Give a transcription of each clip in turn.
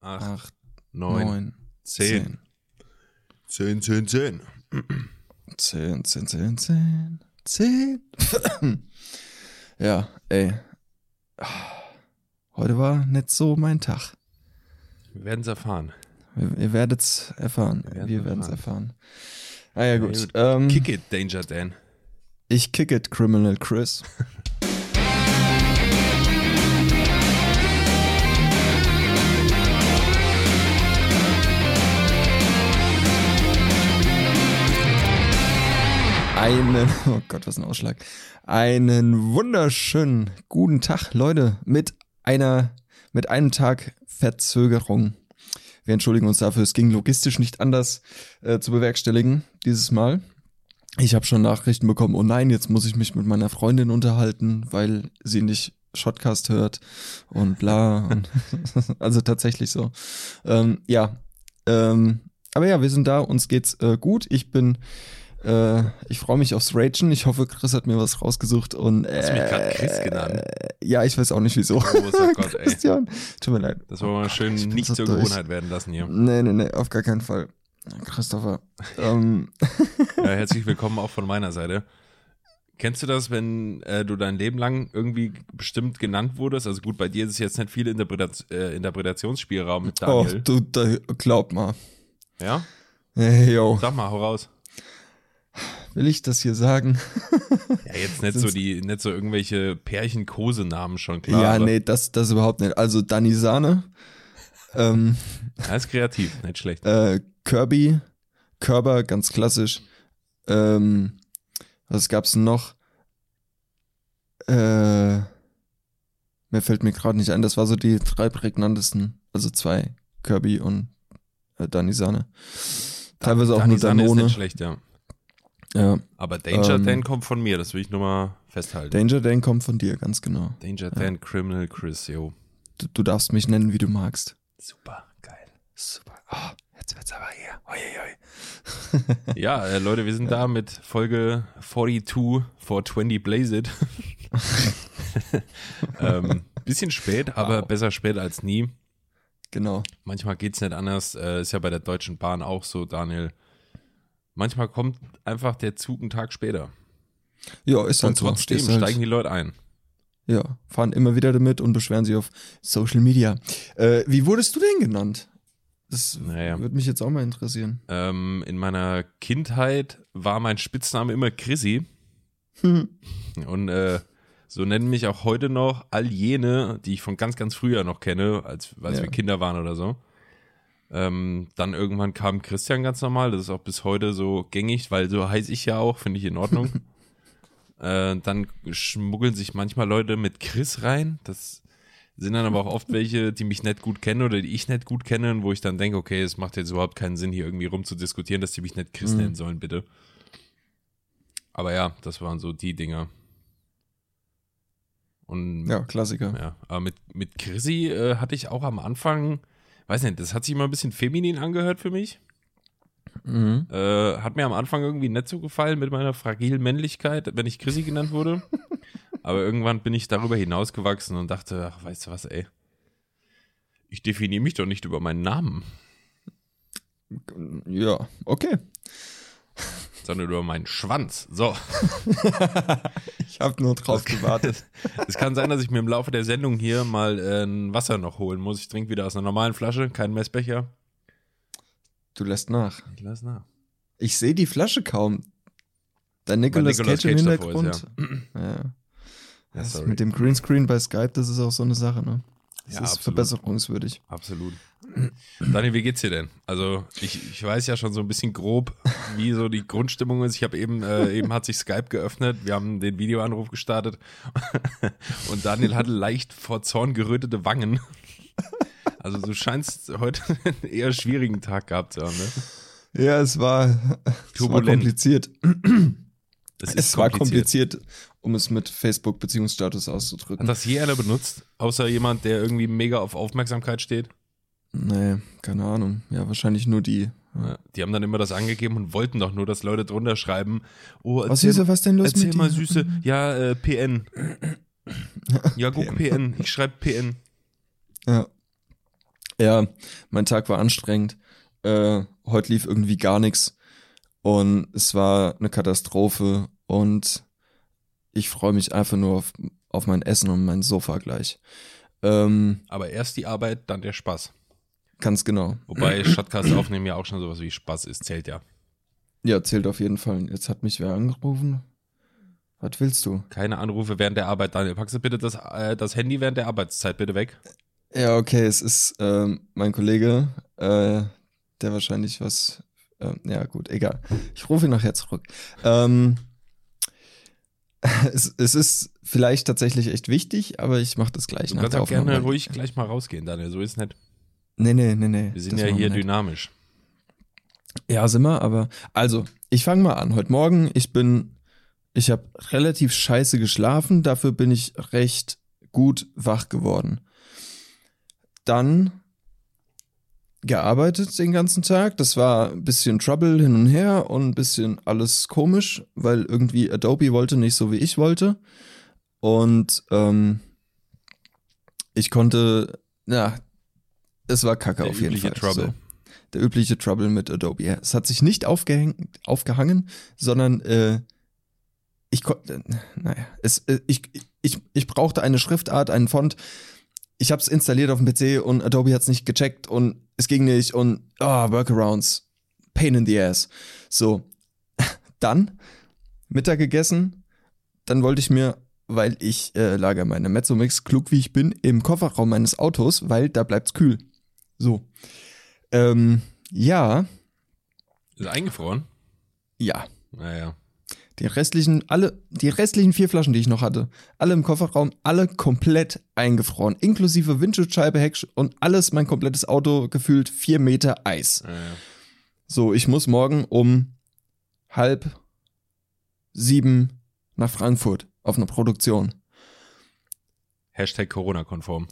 acht, acht, neun, neun, zehn. Zehn, zehn, zehn. zehn, zehn, zehn, zehn, zehn. ja, ey. Heute war nicht so mein Tag. Wir werden es erfahren. Ihr, ihr werdet es erfahren. Wir Wir werden es erfahren. erfahren. Ah ja, gut. gut. Ähm, Kick it, Danger Dan. ich kick it, Criminal Chris. Einen, oh Gott, was ein Ausschlag. Einen wunderschönen guten Tag, Leute, mit einer, mit einem Tag Verzögerung. Wir entschuldigen uns dafür, es ging logistisch nicht anders äh, zu bewerkstelligen dieses Mal. Ich habe schon Nachrichten bekommen, oh nein, jetzt muss ich mich mit meiner Freundin unterhalten, weil sie nicht Shotcast hört und bla. und also tatsächlich so. Ähm, ja, ähm, aber ja, wir sind da, uns geht's äh, gut. Ich bin, äh, ich freue mich aufs Ragen. Ich hoffe, Chris hat mir was rausgesucht und äh, Hast du mich grad Chris genannt? Ja, ich weiß auch nicht wieso. Großer Gott, ey. Christian, tut mir leid. Das wollen wir Oh schön Gott, ich bin nicht so zur durch. Gewohnheit werden lassen hier. Nee, nee, nee, auf gar keinen Fall. Christopher. ähm, Ja, herzlich willkommen auch von meiner Seite. Kennst du das, wenn äh, du dein Leben lang irgendwie bestimmt genannt wurdest? Also gut, bei dir ist es jetzt nicht viel Interpretation, äh, Interpretationsspielraum mit oh, Daniel. du, da, glaub mal. Ja? Hey, yo, Sag mal, hau raus. Will ich das hier sagen? Ja, jetzt nicht so die, nicht so irgendwelche Pärchen-Kosenamen schon klar. ja, aber- nee, das, das überhaupt nicht. Also Dani Sahne, ähm, ist kreativ, nicht schlecht. äh, Kirby, Körber, ganz klassisch. Ähm, was gab's denn noch? Äh, mir fällt mir gerade nicht ein, das war so die drei prägnantesten, also zwei, Kirby und äh, Dani Sahne. Teilweise auch Dani nur Sanne ist Danone. nicht schlecht, ja. Ja, Aber Danger Ähm, Dan kommt von mir, das will ich nur mal festhalten. Danger Dan kommt von dir, ganz genau. Danger Dan Criminal Chris, yo. Du, du darfst mich nennen, wie du magst. Super, geil. Super. Oh, jetzt wird's aber hier. Oi, oi. Ja, äh, Leute, wir sind da mit Folge 42 for 20 Blaze It. ähm, bisschen spät, aber Wow. besser spät als nie. Genau. Manchmal geht's nicht anders. Äh, ist ja bei der Deutschen Bahn auch so, Daniel. Manchmal kommt einfach der Zug einen Tag später. Ja, ist Und halt so. trotzdem Stehst halt- steigen die Leute ein. Ja, fahren immer wieder damit und beschweren sich auf Social Media. Äh, wie wurdest du denn genannt? Das Naja. würde mich jetzt auch mal interessieren. Ähm, in meiner Kindheit war mein Spitzname immer Chrissy. Und äh, so nennen mich auch heute noch all jene, die ich von ganz, ganz früher noch kenne, als, als Ja. wir Kinder waren oder so. Ähm, dann irgendwann kam Christian ganz normal, das ist auch bis heute so gängig, weil so heiße ich ja auch, finde ich in Ordnung. äh, dann schmuggeln sich manchmal Leute mit Chris rein. Das sind dann aber auch oft welche, die mich nicht gut kennen oder die ich nicht gut kenne, und wo ich dann denke, okay, es macht jetzt überhaupt keinen Sinn, hier irgendwie rumzudiskutieren, dass die mich nicht Chris Mhm. nennen sollen, bitte. Aber ja, das waren so die Dinger. Und Ja, Klassiker. ja, aber mit, mit Chrissy äh, hatte ich auch am Anfang, weiß nicht, das hat sich immer ein bisschen feminin angehört für mich. Mhm. Äh, hat mir am Anfang irgendwie nicht so gefallen mit meiner fragilen Männlichkeit, wenn ich Chrissy genannt wurde. aber irgendwann bin ich darüber hinausgewachsen und dachte, ach, weißt du was, ey. Ich definiere mich doch nicht über meinen Namen, Ja, okay. Sondern über meinen Schwanz. So. Ich habe nur drauf gewartet. Es kann sein, dass ich mir im Laufe der Sendung hier mal äh, ein Wasser noch holen muss. Ich trinke wieder aus einer normalen Flasche, keinen Messbecher. Du lässt nach. Ich lass nach. Ich sehe die Flasche kaum. Dein Nicolas, Nicolas Cage im Hintergrund. ist, ja. Mit dem Greenscreen bei Skype, das ist auch so eine Sache, ne? Das Ja, ist absolut. verbesserungswürdig. Absolut. Daniel, wie geht's dir denn? Also, ich, ich weiß ja schon so ein bisschen grob, wie so die Grundstimmung ist. Ich habe eben, äh, eben hat sich Skype geöffnet, wir haben den Videoanruf gestartet und Daniel hatte leicht vor Zorn gerötete Wangen. Also, du scheinst heute einen eher schwierigen Tag gehabt zu haben, ne? Ja, es war, es war kompliziert. Das Es war kompliziert, um es mit Facebook-Beziehungsstatus auszudrücken. Hat das je einer benutzt? Außer jemand, der irgendwie mega auf Aufmerksamkeit steht? Nee, keine Ahnung. Ja, wahrscheinlich nur die. Ja, die haben dann immer das angegeben und wollten doch nur, dass Leute drunter schreiben. Oh, Was Süße, was denn los Erzähl mit mal dir? Süße. Ja, äh, PN. Ja, guck PN. Ich schreibe PN. Ja. Ja, mein Tag war anstrengend. Äh, heute lief irgendwie gar nichts. Und es war eine Katastrophe. Und ich freue mich einfach nur auf, auf mein Essen und mein Sofa gleich. Ähm, Aber erst die Arbeit, dann der Spaß. Ganz genau. Wobei Shotcast aufnehmen ja auch schon sowas wie Spaß ist, zählt ja. Ja, zählt auf jeden Fall. Jetzt hat mich wer angerufen. Was willst du? Keine Anrufe während der Arbeit. Daniel, packst du bitte das, äh, das Handy während der Arbeitszeit bitte weg? Ja, okay, es ist ähm, mein Kollege, äh, der wahrscheinlich was. ähm, ja, gut, egal. Ich rufe ihn nachher zurück. Ähm, es, es ist vielleicht tatsächlich echt wichtig, aber ich mache das gleich Du kannst auch gerne Aufnahme. ruhig gleich mal rausgehen, Daniel. So ist nicht. Nee, nee, nee, nee. Wir sind ja hier dynamisch. Ja, sind wir, aber also, ich fange mal an. Heute Morgen, ich bin, ich habe relativ scheiße geschlafen, dafür bin ich recht gut wach geworden. Dann gearbeitet den ganzen Tag. Das war ein bisschen Trouble hin und her und ein bisschen alles komisch, weil irgendwie Adobe wollte nicht so wie ich wollte. Und ähm, ich konnte, ja, es war kacke Der auf jeden Fall. Trouble. So der übliche Trouble mit Adobe. Ja, Es hat sich nicht aufgehangen, sondern äh, ich konnte, naja, es, äh, ich, ich, ich brauchte eine Schriftart, einen Font. Ich habe es installiert auf dem PC und Adobe hat es nicht gecheckt und es ging nicht und ah, Workarounds, pain in the ass. So, dann Mittag gegessen, dann wollte ich mir, weil ich äh, lager meine Mezzomix, klug wie ich bin, im Kofferraum meines Autos, weil da bleibt's kühl. So. Ähm, ja, Ist eingefroren? ja. Naja. Die restlichen, alle, die restlichen vier Flaschen, die ich noch hatte, alle im Kofferraum, alle komplett eingefroren. Inklusive Windschutzscheibe, Heck und alles, mein komplettes Auto gefühlt vier Meter Eis. naja. So, ich muss morgen um halb sieben nach Frankfurt auf eine Produktion. Hashtag Corona-konform.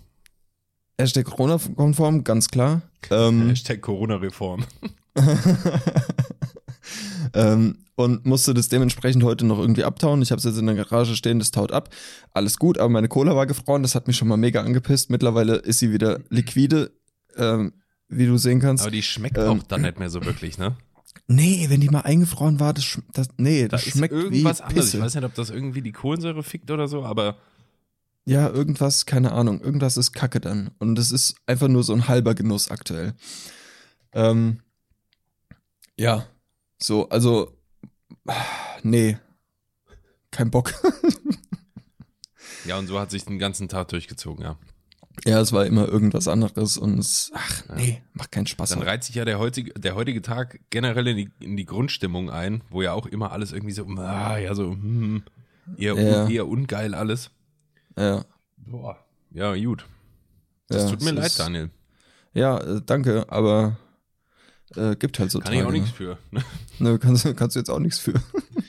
Hashtag Corona-konform, ganz klar. Ähm, Hashtag Corona-Reform. ähm, und musste das dementsprechend heute noch irgendwie abtauen. Ich habe es jetzt in der Garage stehen, das taut ab. Alles gut, aber meine Cola war gefroren, das hat mich schon mal mega angepisst. Mittlerweile ist sie wieder liquide, ähm, wie du sehen kannst. Aber die schmeckt Ähm, auch dann nicht mehr so wirklich, ne? nee, wenn die mal eingefroren war, das, das nee, Da das ist schmeckt irgendwas wie anderes. Pisse. Ich weiß nicht, ob das irgendwie die Kohlensäure fickt oder so, aber Ja, irgendwas, keine Ahnung, irgendwas ist Kacke dann. Und das ist einfach nur so ein halber Genuss aktuell. Ähm, ja, so, also, nee, kein Bock. ja, und so hat sich den ganzen Tag durchgezogen, ja. ja, es war immer irgendwas anderes und es, ach, nee, macht keinen Spaß. Dann reiht sich ja der heutige, der heutige Tag generell in die, in die Grundstimmung ein, wo ja auch immer alles irgendwie so, ah, ja, so, hm, eher, Ja. eher ungeil alles. Ja, Boah. Ja, gut. Das ja, tut mir leid, ist- Daniel. Ja, äh, danke, aber äh, gibt halt so Kann ich auch Tage, nichts für. Ne, kannst, du- kannst du jetzt auch nichts für.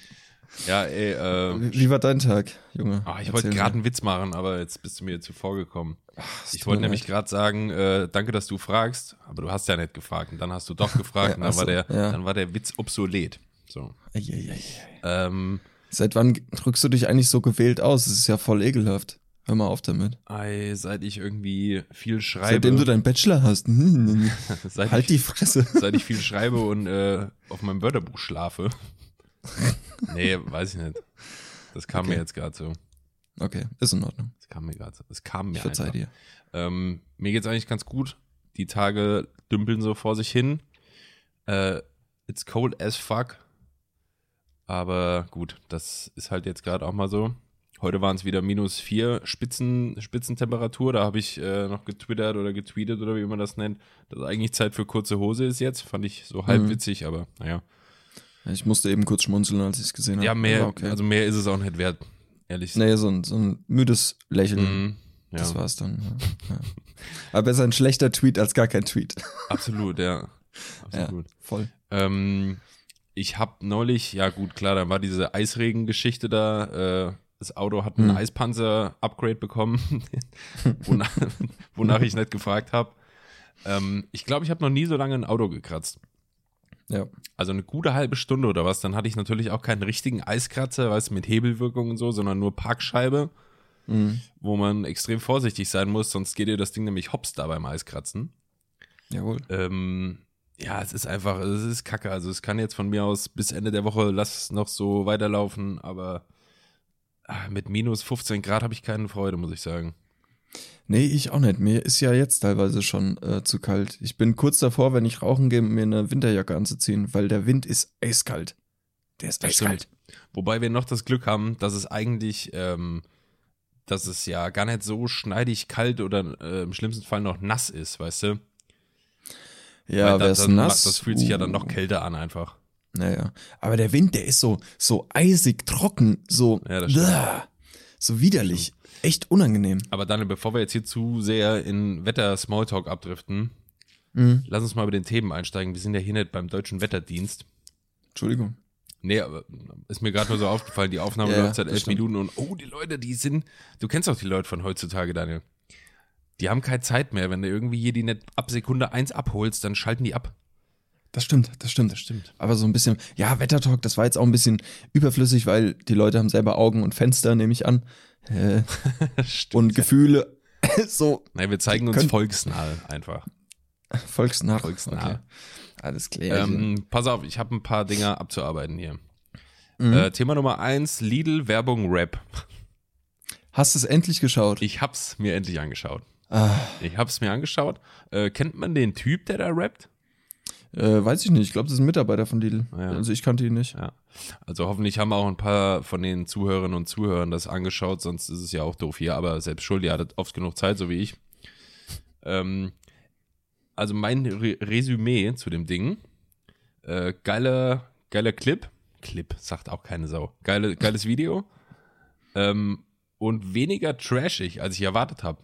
ja, ey, äh, Wie, war dein Tag, Junge? ah, ich wollte gerade einen Witz machen, aber jetzt bist du mir zuvor gekommen. Es Ich wollte nämlich gerade sagen, äh, danke, dass du fragst, aber du hast ja nicht gefragt. Und dann hast du doch gefragt Ja, und dann, ach war so, der, ja. dann war der Witz obsolet. So. Eieiei. Ähm, Seit wann drückst du dich eigentlich so gewählt aus? Das ist ja voll ekelhaft. Hör mal auf damit. ey, seit ich irgendwie viel schreibe, Seitdem du deinen Bachelor hast. Hm, seit, halt ich, die Fresse. seit ich viel schreibe und äh, auf meinem Wörterbuch schlafe. nee, weiß ich nicht. Das kam mir Okay. jetzt gerade so. Okay, ist in Ordnung. Das kam mir gerade so. Das kam mir Ich verzeih einfach. dir. Ähm, mir geht's eigentlich ganz gut. Die Tage dümpeln so vor sich hin. Äh, it's cold as fuck. Aber gut, das ist halt jetzt gerade auch mal so. Heute waren es wieder minus vier Spitzen, Spitzentemperatur. Da habe ich äh, noch getwittert oder getweetet oder wie man das nennt, dass eigentlich Zeit für kurze Hose ist jetzt. Fand ich so halb Mhm. witzig, aber naja. Ich musste eben kurz schmunzeln, als ich es gesehen habe. Ja, mehr, Okay. also mehr ist es auch nicht wert, ehrlich nee, so ein, so ein müdes Lächeln. Mhm, ja, Das war's dann. Ja. Ja. Aber besser ein schlechter Tweet als gar kein Tweet. absolut, ja. Absolut. Voll. Ähm, ich habe neulich, ja gut, klar, da war diese Eisregen-Geschichte da. Äh, das Auto hat einen Hm. Eispanzer-Upgrade bekommen, wonach, wonach ich nicht gefragt habe. Ähm, ich glaube, ich habe noch nie so lange ein Auto gekratzt. Ja. Also eine gute halbe Stunde oder was. Dann hatte ich natürlich auch keinen richtigen Eiskratzer, weißt du, mit Hebelwirkung und so, sondern nur Parkscheibe, Mhm. wo man extrem vorsichtig sein muss, sonst geht dir das Ding nämlich hops da beim Eiskratzen. Jawohl. Ähm, ja, es ist einfach, es ist kacke. Also es kann jetzt von mir aus bis Ende der Woche, lass es noch so weiterlaufen, aber ah, mit minus 15 Grad habe ich keine Freude, muss ich sagen. Nee, ich auch nicht. Mir ist ja jetzt teilweise schon äh, zu kalt. Ich bin kurz davor, wenn ich rauchen gehe, mir eine Winterjacke anzuziehen, weil der Wind ist eiskalt. Der ist eiskalt. Wobei wir noch das Glück haben, dass es eigentlich, ähm, dass es ja gar nicht so schneidig kalt oder äh, im schlimmsten Fall noch nass ist, weißt du? Ja, ist dann nass? das fühlt sich ja dann Uh. noch kälter an einfach. Naja. Aber der Wind, der ist so, so eisig trocken, so, Ja, so widerlich. Echt unangenehm. Aber Daniel, bevor wir jetzt hier zu sehr in Wetter-Smalltalk abdriften, Mhm. lass uns mal mit den Themen einsteigen. Wir sind ja hier nicht beim Deutschen Wetterdienst. Entschuldigung. Nee, aber ist mir gerade nur so aufgefallen, die Aufnahme Ja, läuft seit elf. Minuten und oh, die Leute, die sind, du kennst auch die Leute von heutzutage, Daniel. Die haben keine Zeit mehr. Wenn du irgendwie hier die nicht ab Sekunde eins abholst, dann schalten die ab. Das stimmt, das stimmt. stimmt. Aber so ein bisschen, ja, Wettertalk, das war jetzt auch ein bisschen überflüssig, weil die Leute haben selber Augen und Fenster, nehme ich an. Äh, Stimmt. und Gefühle. so Nein, wir zeigen uns volksnah einfach. volksnah. Volksnah. Okay. Alles klar. Ähm, pass auf, ich habe ein paar Dinge abzuarbeiten hier. Mhm. Äh, Thema Nummer eins, Lidl Werbung Rap. Hast du es endlich geschaut? Ich hab's mir endlich angeschaut. Ah, Ich hab's mir angeschaut. Äh, kennt man den Typ, der da rappt? äh, weiß ich nicht. Ich glaube, das ist ein Mitarbeiter von Lidl. Ja. Also ich kannte ihn nicht. Ja. Also hoffentlich haben auch ein paar von den Zuhörerinnen und Zuhörern das angeschaut, sonst ist es ja auch doof hier, aber selbst schuld, ihr hattet oft genug Zeit, so wie ich. Ähm, also mein Re Resümee zu dem Ding. Äh, geiler, geiler Clip. Clip, sagt auch keine Sau. Geile, geiles Video. Ähm, und weniger trashig, als ich erwartet habe.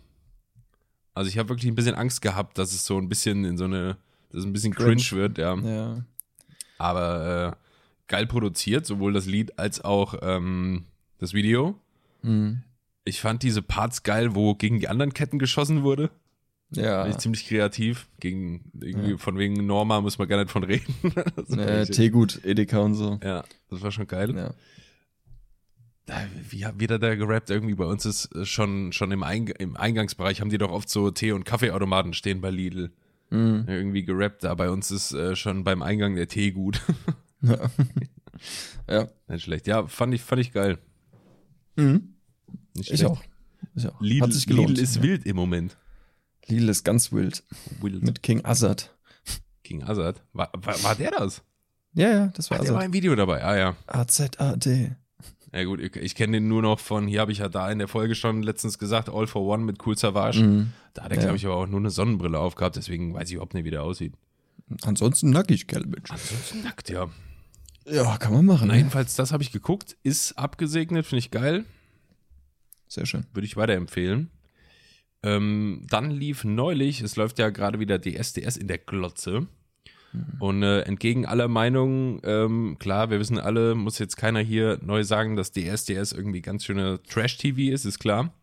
Also ich habe wirklich ein bisschen Angst gehabt, dass es so ein bisschen in so eine, dass es ein bisschen cringe, Cringe. wird, ja. Ja. Aber äh, geil produziert, sowohl das Lied als auch ähm, das Video. Mhm. Ich fand diese Parts geil, wo gegen die anderen Ketten geschossen wurde. Ja. Ich ziemlich kreativ. Gegen irgendwie von wegen Norma muss man gar nicht von reden. Äh, richtig- Teegut, Edeka und so. ja, das war schon geil. Ja. Da, wie hat wieder da gerappt? Irgendwie bei uns ist äh, schon, schon im, Eing im Eingangsbereich haben die doch oft so Tee- und Kaffeeautomaten stehen bei Lidl. Mhm. Irgendwie gerappt. Da bei uns ist äh, schon beim Eingang der Tee gut. Ja. ja. Nicht schlecht. Ja, fand ich, fand ich geil. Mhm. Nicht Ich schlecht. auch. Ich auch. Lidl, Hat sich gelohnt. Lidl ist ja. wild im Moment. Lidl ist ganz wild. Wild. Mit King Azad. King Azad. War, war, war der das? Ja, ja, das war Ach, der war Azad. im Video dabei. Ah ja. A-Z-A-D. Ja gut, ich, kenne den nur noch von, hier habe ich ja da in der Folge schon letztens gesagt, All for One mit Cool Savage. Mhm. Da hat er, Ja. glaube ich, aber auch nur eine Sonnenbrille aufgehabt, deswegen weiß ich überhaupt nicht, wie der aussieht. Ansonsten nackig, gell, Bitch. Ansonsten nackt, ja. Ja, kann man machen. Na, Ne? jedenfalls, das habe ich geguckt, ist abgesegnet, finde ich geil, Sehr schön. würde ich weiterempfehlen. Ähm, dann lief neulich, es läuft ja gerade wieder DSDS in der Glotze. Und äh, entgegen aller Meinungen, ähm, klar, wir wissen alle, muss jetzt keiner hier neu sagen, dass DSDS irgendwie ganz schöne Trash-TV ist, ist klar.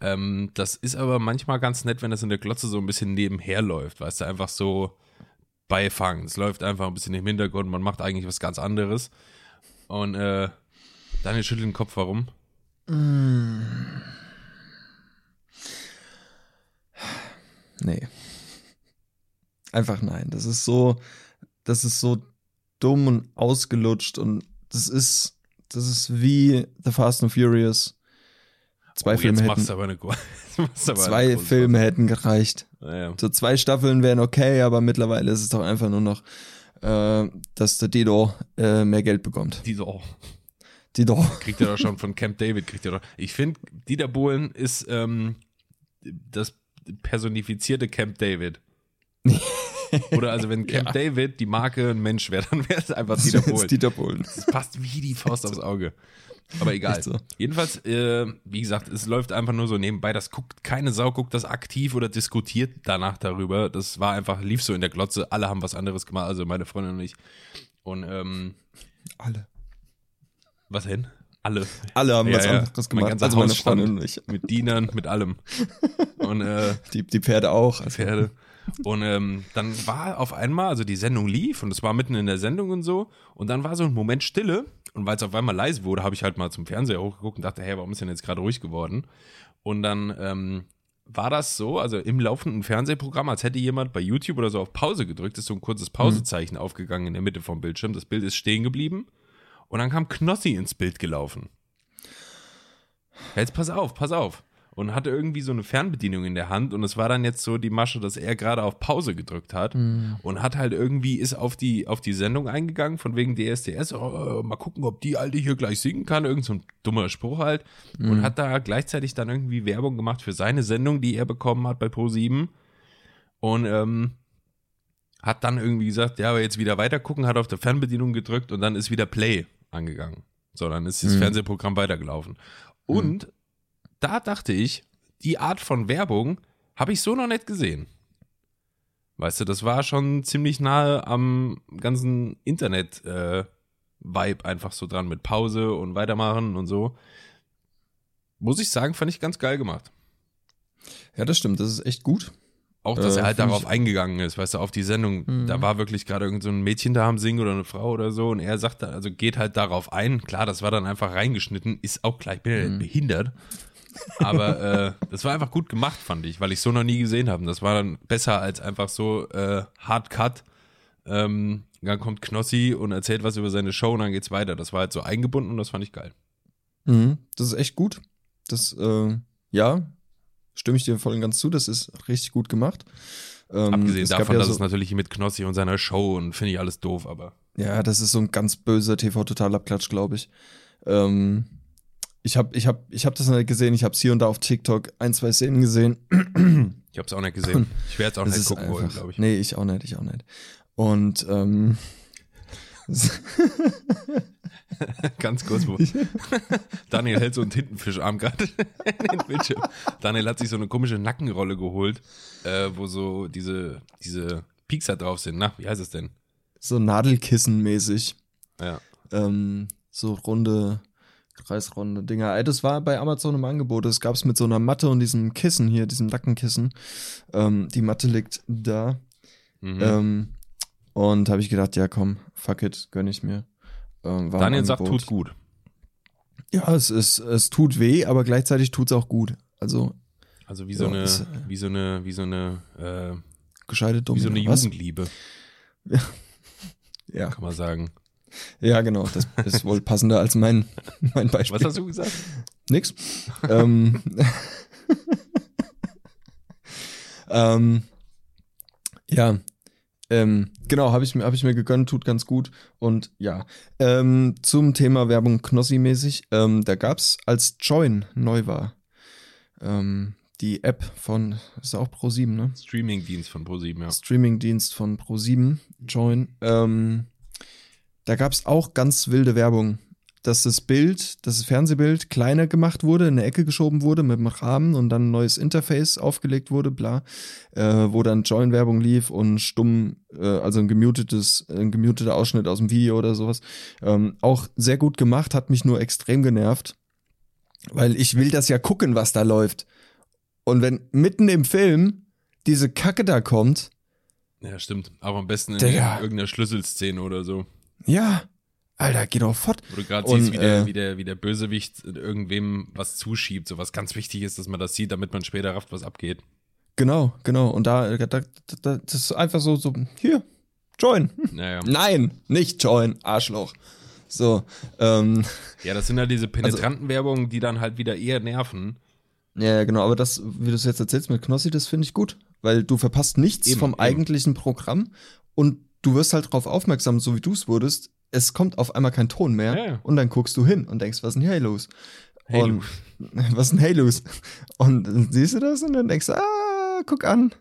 Ähm, das ist aber manchmal ganz nett, wenn das in der Glotze so ein bisschen nebenher läuft, weißt du, einfach so beifangen. Es läuft einfach ein bisschen im Hintergrund, man macht eigentlich was ganz anderes. Und äh, Daniel schüttelt den Kopf, warum? Nee. Einfach nein. Das ist so, das ist so dumm und ausgelutscht und das ist, das ist wie The Fast and Furious. Zwei Oh, Filme hätten, zwei Filme hätten gereicht. Fass. Ja, ja. So zwei Staffeln wären okay, aber mittlerweile ist es doch einfach nur noch, äh, dass der Dido äh, mehr Geld bekommt. Oh, Dido. kriegt er doch schon von Camp David, kriegt er doch. Ich finde, Dieter Bohlen ist ähm, das personifizierte Camp David. Oder also wenn Camp David die Marke ein Mensch wäre, dann wäre es einfach Dieter Bohlen. Dieter Bohlen. Das passt wie die Faust aufs Auge. Aber egal. So. Jedenfalls, äh, wie gesagt, es läuft einfach nur so nebenbei. Das guckt, keine Sau guckt das aktiv oder diskutiert danach darüber. Das war einfach, lief so in der Glotze. Alle haben was anderes gemacht, also meine Freundin und ich. Und, ähm, Alle. was denn? Alle. Alle haben Ja, was ja. anderes Mein gemacht. ganzer Also meine Freundin und ich. Mit Dienern, mit allem. Und, äh, Die, die Pferde auch. Also, Pferde. Und ähm, dann war auf einmal, also die Sendung lief und es war mitten in der Sendung und so. Und dann war so ein Moment Stille. Und weil es auf einmal leise wurde, habe ich halt mal zum Fernseher hochgeguckt und dachte, hey, warum ist denn jetzt gerade ruhig geworden? Und dann ähm, war das so, also im laufenden Fernsehprogramm, als hätte jemand bei YouTube oder so auf Pause gedrückt, ist so ein kurzes Pausezeichen mhm. aufgegangen in der Mitte vom Bildschirm. Das Bild ist stehen geblieben und dann kam Knossi ins Bild gelaufen. Jetzt pass auf, pass auf und hatte irgendwie so eine Fernbedienung in der Hand und es war dann jetzt so die Masche, dass er gerade auf Pause gedrückt hat mhm. und hat halt irgendwie ist auf die auf die Sendung eingegangen von wegen DSDS, oh, mal gucken, ob die alte hier gleich singen kann, irgend so ein dummer Spruch halt mhm. und hat da gleichzeitig dann irgendwie Werbung gemacht für seine Sendung, die er bekommen hat bei Pro7 und ähm, hat dann irgendwie gesagt, ja, aber jetzt wieder weiter gucken, hat auf der Fernbedienung gedrückt und dann ist wieder Play angegangen. So, dann ist das mhm. Fernsehprogramm weitergelaufen. Und mhm da dachte ich, die Art von Werbung habe ich so noch nicht gesehen. Weißt du, das war schon ziemlich nahe am ganzen Internet-Vibe äh, einfach so dran mit Pause und weitermachen und so. Muss ich sagen, fand ich ganz geil gemacht. Ja, das stimmt, das ist echt gut. Auch, dass äh, er halt darauf eingegangen ist, weißt du, auf die Sendung. Mhm. Da war wirklich gerade irgend so ein Mädchen da am Singen oder eine Frau oder so und er sagt, also geht halt darauf ein. Klar, das war dann einfach reingeschnitten, ist auch gleich mhm. behindert. Aber äh, das war einfach gut gemacht, fand ich, weil ich so noch nie gesehen habe. Das war dann besser als einfach so äh, Hard Cut. Ähm, dann kommt Knossi und erzählt was über seine Show und dann geht's weiter. Das war halt so eingebunden und das fand ich geil. Mhm, das ist echt gut. Das, äh, ja, stimme ich dir voll und ganz zu. Das ist richtig gut gemacht. Ähm, Abgesehen davon, ja dass so es natürlich mit Knossi und seiner Show und finde ich alles doof, aber. Ja, das ist so ein ganz böser TV-Totalabklatsch, glaube ich. Ähm, ich habe ich hab, ich hab das nicht gesehen. Ich habe es hier und da auf TikTok ein, zwei Szenen gesehen. Ich habe es auch nicht gesehen. Ich werde es auch das nicht gucken einfach, wollen, glaube ich. Nee, ich auch nicht, ich auch nicht. Und ähm, Ganz kurz, wo Daniel hält so einen Tintenfischarm gerade in den Bildschirm. Daniel hat sich so eine komische Nackenrolle geholt, äh, wo so diese, diese Piekser drauf sind. Na, wie heißt es denn? So Nadelkissen-mäßig. Ja. Ähm, so runde kreisrunde Dinger. Das war bei Amazon im Angebot. Das gab es mit so einer Matte und diesem Kissen hier, diesem Nackenkissen. Ähm, die Matte liegt da. Mhm. Ähm, und habe ich gedacht, ja komm, fuck it, gönn ich mir. Ähm, Daniel sagt, tut gut. Ja, es, ist, es tut weh, aber gleichzeitig tut es auch gut. Also, also wie so ja, eine, ist, wie so eine, wie so eine, äh, gescheite Wie so eine Jugendliebe. Ja. ja. Kann man sagen. Ja, genau. Das ist wohl passender als mein, mein Beispiel. Was hast du gesagt? Nix. ähm, ähm, ja, ähm, genau, habe ich, hab ich mir gegönnt, tut ganz gut. Und ja, ähm, zum Thema Werbung Knossi-mäßig, ähm, da gab's, als Join neu war, ähm, die App von, ist auch Pro7, ne? Streaming-Dienst von Pro7, ja. Streaming-Dienst von Pro7, Join. Ähm, da gab es auch ganz wilde Werbung, dass das Bild, das Fernsehbild kleiner gemacht wurde, in eine Ecke geschoben wurde mit dem Rahmen und dann ein neues Interface aufgelegt wurde, bla, äh, wo dann Join-Werbung lief und stumm, äh, also ein gemutetes, ein gemuteter Ausschnitt aus dem Video oder sowas. Ähm, auch sehr gut gemacht, hat mich nur extrem genervt, weil ich will das ja gucken, was da läuft. Und wenn mitten im Film diese Kacke da kommt, ja, stimmt. Aber am besten in der, irgendeiner Schlüsselszene oder so. Ja, Alter, geh doch fort. Wo du gerade siehst, wie, der, äh, wie, der, wie der Bösewicht irgendwem was zuschiebt, so was ganz wichtig ist, dass man das sieht, damit man später rafft, was abgeht. Genau, genau. Und da, da, da das ist einfach so, so, hier, join. Naja. Nein, nicht join, Arschloch. So, ähm. Ja, das sind halt diese also penetranten Werbungen, die dann halt wieder eher nerven. Ja, genau, aber das, wie du es jetzt erzählst mit Knossi, das finde ich gut. Weil du verpasst nichts eben, vom eben. eigentlichen Programm und du wirst halt darauf aufmerksam, so wie du es wurdest. Es kommt auf einmal kein Ton mehr ja. und dann guckst du hin und denkst, was ist denn hier los? Hey, und, was ist denn hey los? Und dann siehst du das und dann denkst du, ah, guck an.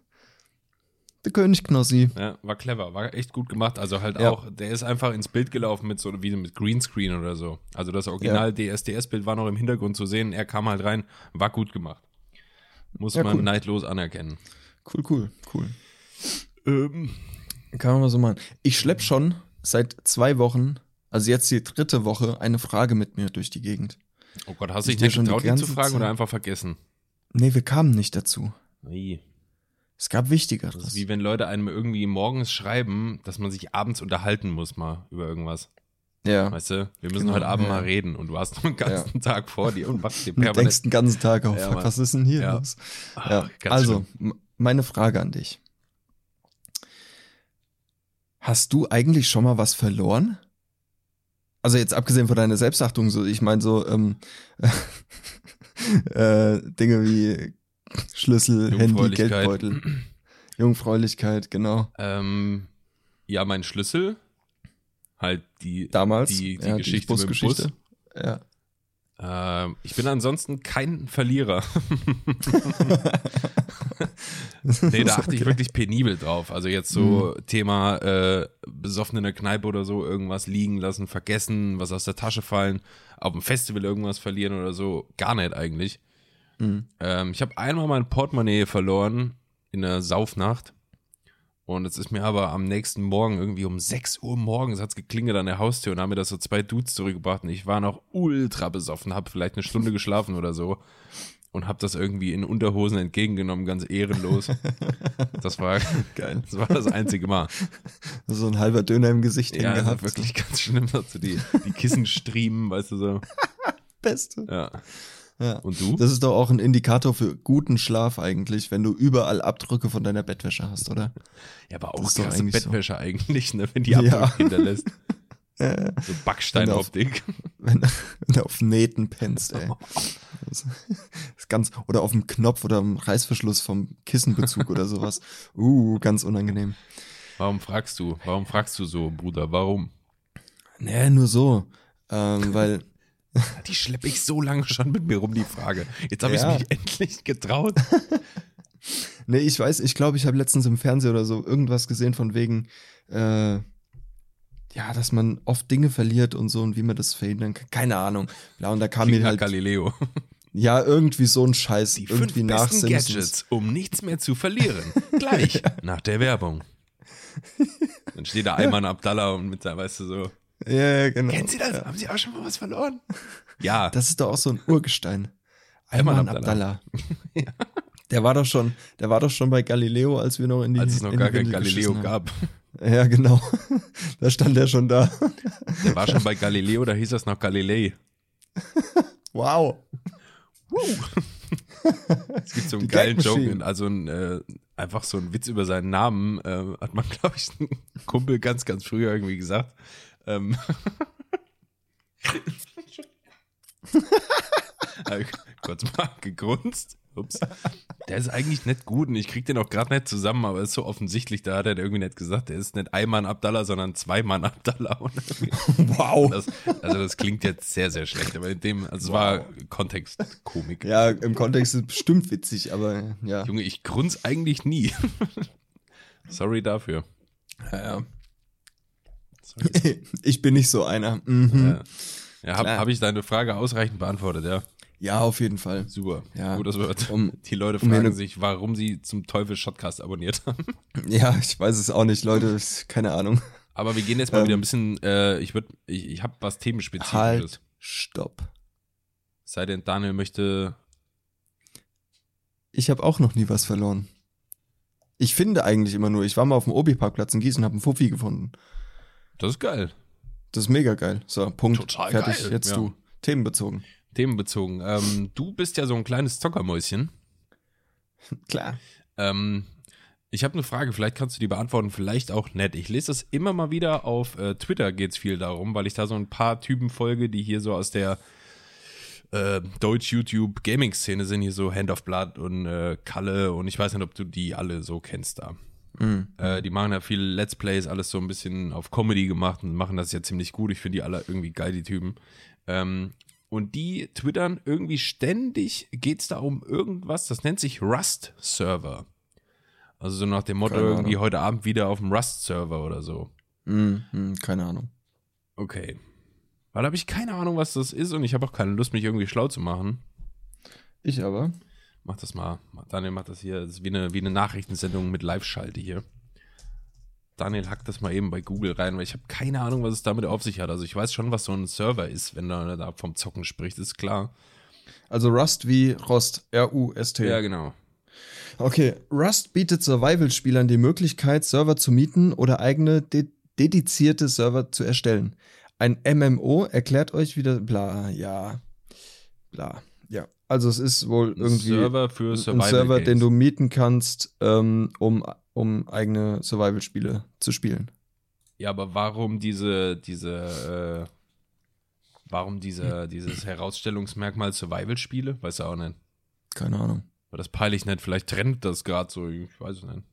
Der König Knossi. Ja, war clever, war echt gut gemacht. Also halt ja. auch, der ist einfach ins Bild gelaufen mit so wie mit Greenscreen oder so. Also das Original. DSDS-Bild war noch im Hintergrund zu sehen. Er kam halt rein, war gut gemacht. Muss man cool. neidlos anerkennen. Cool, cool, cool. Ähm, kann man mal so machen. Ich schlepp schon seit zwei Wochen, also jetzt die dritte Woche, eine Frage mit mir durch die Gegend. Oh Gott, hast du dich nicht getraut, die zu fragen Zeit. oder einfach vergessen? Nee, wir kamen nicht dazu. Nee. Es gab Wichtigeres. Das ist wie wenn Leute einem irgendwie morgens schreiben, dass man sich abends unterhalten muss mal über irgendwas. Ja. Weißt du, wir müssen Genau, heute Abend ja. mal reden und du hast noch einen ganzen Tag vor dir und machst dir Du denkst permanent. den ganzen Tag auf, Ja, was ist denn hier Ja. los? Ja. ganz Also, schlimm. meine Frage an dich. Hast du eigentlich schon mal was verloren? Also jetzt abgesehen von deiner Selbstachtung, so ich meine so ähm, äh, Dinge wie Schlüssel, Handy. Geldbeutel, Jungfräulichkeit, genau. Ähm, ja, mein Schlüssel. Halt die, Damals die, die ja, Geschichte mit dem Bus. Busgeschichte. Ja. Ähm, ich bin ansonsten kein Verlierer. nee, da achte ich Okay. wirklich penibel drauf. Also jetzt so Thema äh, besoffen in der Kneipe oder so, irgendwas liegen lassen, vergessen, was aus der Tasche fallen, auf dem Festival irgendwas verlieren oder so. Gar nicht eigentlich. Mhm. Ähm, ich habe einmal mein Portemonnaie verloren in der Saufnacht. Und es ist mir aber am nächsten Morgen irgendwie um 6 Uhr morgens hat's geklingelt an der Haustür und haben mir das so zwei Dudes zurückgebracht und ich war noch ultra besoffen, habe vielleicht eine Stunde geschlafen oder so und habe das irgendwie in Unterhosen entgegengenommen, ganz ehrenlos. Das war Geil. Das war das einzige Mal. So ein halber Döner im Gesicht Ja, gehabt. wirklich ganz schlimm, du die, die Kissen striemen, weißt du so. Beste. Ja. Ja. Und du? Das ist doch auch ein Indikator für guten Schlaf eigentlich, wenn du überall Abdrücke von deiner Bettwäsche hast, oder? Ja, aber auch krasse eigentlich so. Bettwäsche eigentlich, ne, wenn die Ja. Abdrücke hinterlässt. Äh, So Backsteinoptik. wenn, wenn du auf Nähten pennst, ey. Das ist ganz, oder auf dem Knopf oder am Reißverschluss vom Kissenbezug oder sowas. Uh, ganz unangenehm. Warum fragst du? Warum fragst du so, Bruder? Warum? Nee, nur so. Ähm, weil, Die schleppe ich so lange schon mit mir rum, die Frage. Jetzt habe Ja. ich mich endlich getraut. nee, ich weiß, ich glaube, ich habe letztens im Fernsehen oder so irgendwas gesehen von wegen, äh, ja, dass man oft Dinge verliert und so und wie man das verhindern kann. Keine Ahnung. Ja, und da kam Klingt mir halt, Galileo. ja, irgendwie so ein Scheiß, Die fünf irgendwie nach besten Simpsons. Gadgets, um nichts mehr zu verlieren. Gleich nach der Werbung. Dann steht da Ayman Abdallah und mit da, weißt du so. Ja, ja, genau. Kennen Sie das? Haben Sie auch schon mal was verloren? Ja. Das ist doch auch so ein Urgestein. Ayman Abdallah. Abdallah. Der war doch schon, der war doch schon bei Galileo, als wir noch in die als es noch in gar kein Galileo gab. Ja, genau. Da stand der schon da. Der war schon bei Galileo, da hieß das noch Galilei. Wow. Es gibt so einen Die geilen Joke, also ein, äh, einfach so ein Witz über seinen Namen, äh, hat man, glaube ich, ein Kumpel ganz, ganz früher irgendwie gesagt. Ähm, Äh, kurz mal gegrunzt. Ups. Der ist eigentlich nicht gut und ich krieg den auch gerade nicht zusammen, aber ist so offensichtlich, da hat er irgendwie nicht gesagt, der ist nicht Einmann Abdallah, sondern Zweimann Abdallah. Und irgendwie- Wow. das, also das klingt jetzt sehr, sehr schlecht, aber in dem, also es war Kontextkomik. Ja, im Kontext ist es bestimmt witzig, aber ja. Junge, ich grunz eigentlich nie. Sorry dafür. Ja, ja. Ich bin nicht so einer. Mhm. Ja, ja habe hab ich deine Frage ausreichend beantwortet, ja. Ja, auf jeden Fall. Super. Ja. Gut, dass wir Um- die Leute um fragen eine- sich, warum sie zum Teufel Shotcast abonniert haben. Ja, ich weiß es auch nicht, Leute. ist- Keine Ahnung. Aber wir gehen jetzt mal Ähm. wieder ein bisschen, äh, ich würde, ich, ich habe was Themenspezifisches. Halt, stopp. Sei denn, Daniel möchte, Ich habe auch noch nie was verloren. Ich finde eigentlich immer nur, ich war mal auf dem Obi-Parkplatz in Gießen und habe einen Fuffi gefunden. Das ist geil. Das ist mega geil. So, Punkt. Total Fertig. geil, Jetzt ja. du. Themenbezogen. Themenbezogen. Ähm, du bist ja so ein kleines Zockermäuschen. Klar. Ähm, ich habe eine Frage, vielleicht kannst du die beantworten, vielleicht auch nett. Ich lese das immer mal wieder auf äh, Twitter, geht es viel darum, weil ich da so ein paar Typen folge, die hier so aus der äh, Deutsch-YouTube-Gaming-Szene sind, hier so Hand of Blood und äh, Kalle und ich weiß nicht, ob du die alle so kennst da. Mhm. Äh, die machen ja viele Let's Plays, alles so ein bisschen auf Comedy gemacht und machen das ja ziemlich gut. Ich finde die alle irgendwie geil, die Typen. Ähm, und die twittern irgendwie ständig, geht es da um irgendwas, das nennt sich Rust-Server. Also so nach dem Motto, irgendwie heute Abend wieder auf dem Rust-Server oder so. Mhm. Mhm. Keine Ahnung. Okay. Weil da habe ich keine Ahnung, was das ist und ich habe auch keine Lust, mich irgendwie schlau zu machen. Ich aber. Mach das mal. Daniel macht das hier. Das ist wie eine, wie eine Nachrichtensendung mit Live-Schalte hier. Daniel hackt das mal eben bei Google rein, weil ich habe keine Ahnung, was es damit auf sich hat. Also ich weiß schon, was so ein Server ist, wenn er da vom Zocken spricht, ist klar. Also Rust wie Rost. R-U-S-T. Ja, genau. Okay, Rust bietet Survival-Spielern die Möglichkeit, Server zu mieten oder eigene de dedizierte Server zu erstellen. Ein MMO erklärt euch wieder, bla, ja, bla, ja. Also es ist wohl Ein irgendwie Server für ein Survival Server, den Games. du mieten kannst, ähm, um, um eigene Survival-Spiele zu spielen. Ja, aber warum diese, diese, äh, warum diese, dieses Herausstellungsmerkmal Survival-Spiele? Weiß er auch nicht. Keine Ahnung. Aber das peile ich nicht. Vielleicht trennt das gerade so. Ich weiß es nicht.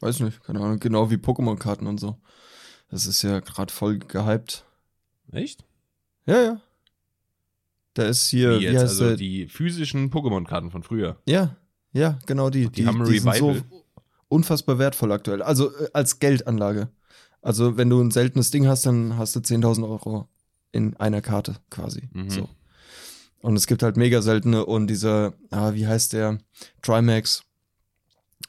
Weiß nicht, keine Ahnung. Genau wie Pokémon-Karten und so. Das ist ja gerade voll gehypt. Echt? Ja, ja. Da ist hier, Wie wie, jetzt? heißt Also der? die physischen Pokémon-Karten von früher. Ja, ja, genau die. Die haben ein sind so unfassbar wertvoll aktuell. Also äh, als Geldanlage. Also wenn du ein seltenes Ding hast, dann hast du 10.000 Euro in einer Karte quasi. Mhm. So. Und es gibt halt mega seltene und dieser, ah, wie heißt der? Trimax.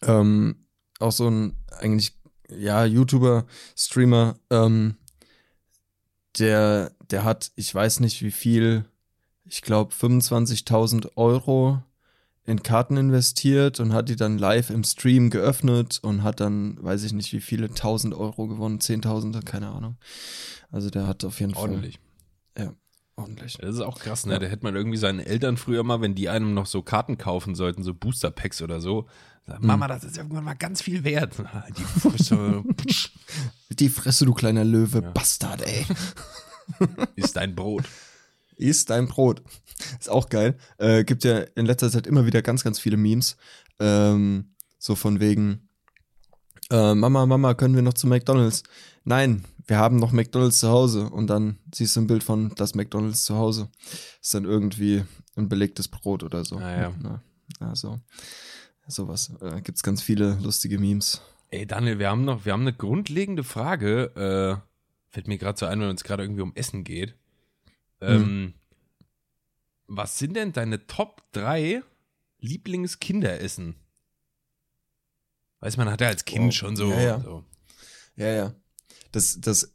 Ähm, auch so ein eigentlich, ja, YouTuber, Streamer, ähm, der, der hat, ich weiß nicht wie viel, ich glaube 25.000 Euro in Karten investiert und hat die dann live im Stream geöffnet und hat dann, weiß ich nicht wie viele, 1000 Euro gewonnen, 10.000, keine Ahnung. Also der hat auf jeden Ordentlich. Fall ordentlich. Das ist auch krass, ne? Ja. Da hätte man irgendwie seinen Eltern früher mal, wenn die einem noch so Karten kaufen sollten, so Booster-Packs oder so, sagen, Mhm. Mama, das ist irgendwann mal ganz viel wert. Die Fresse Die Fresse, du kleiner Löwe, Ja. Bastard, ey. ist dein Brot. Ist dein Brot. Ist auch geil. Äh, gibt ja in letzter Zeit immer wieder ganz, ganz viele Memes. Ähm, so von wegen, äh, Mama, Mama, können wir noch zu McDonalds? Nein, wir haben noch McDonalds zu Hause. Und dann siehst du ein Bild von das McDonalds zu Hause. Ist dann irgendwie ein belegtes Brot oder so. Ah, ja. Also, sowas. Äh, gibt's ganz viele lustige Memes. Ey, Daniel, wir haben noch, wir haben eine grundlegende Frage. Äh, fällt mir gerade so ein, wenn es gerade irgendwie um Essen geht. Ähm, Was sind denn deine Top 3 Lieblingskinderessen? Weiß man, hat ja als Kind Wow. schon so. Ja, ja. so. Ja, ja. Das, das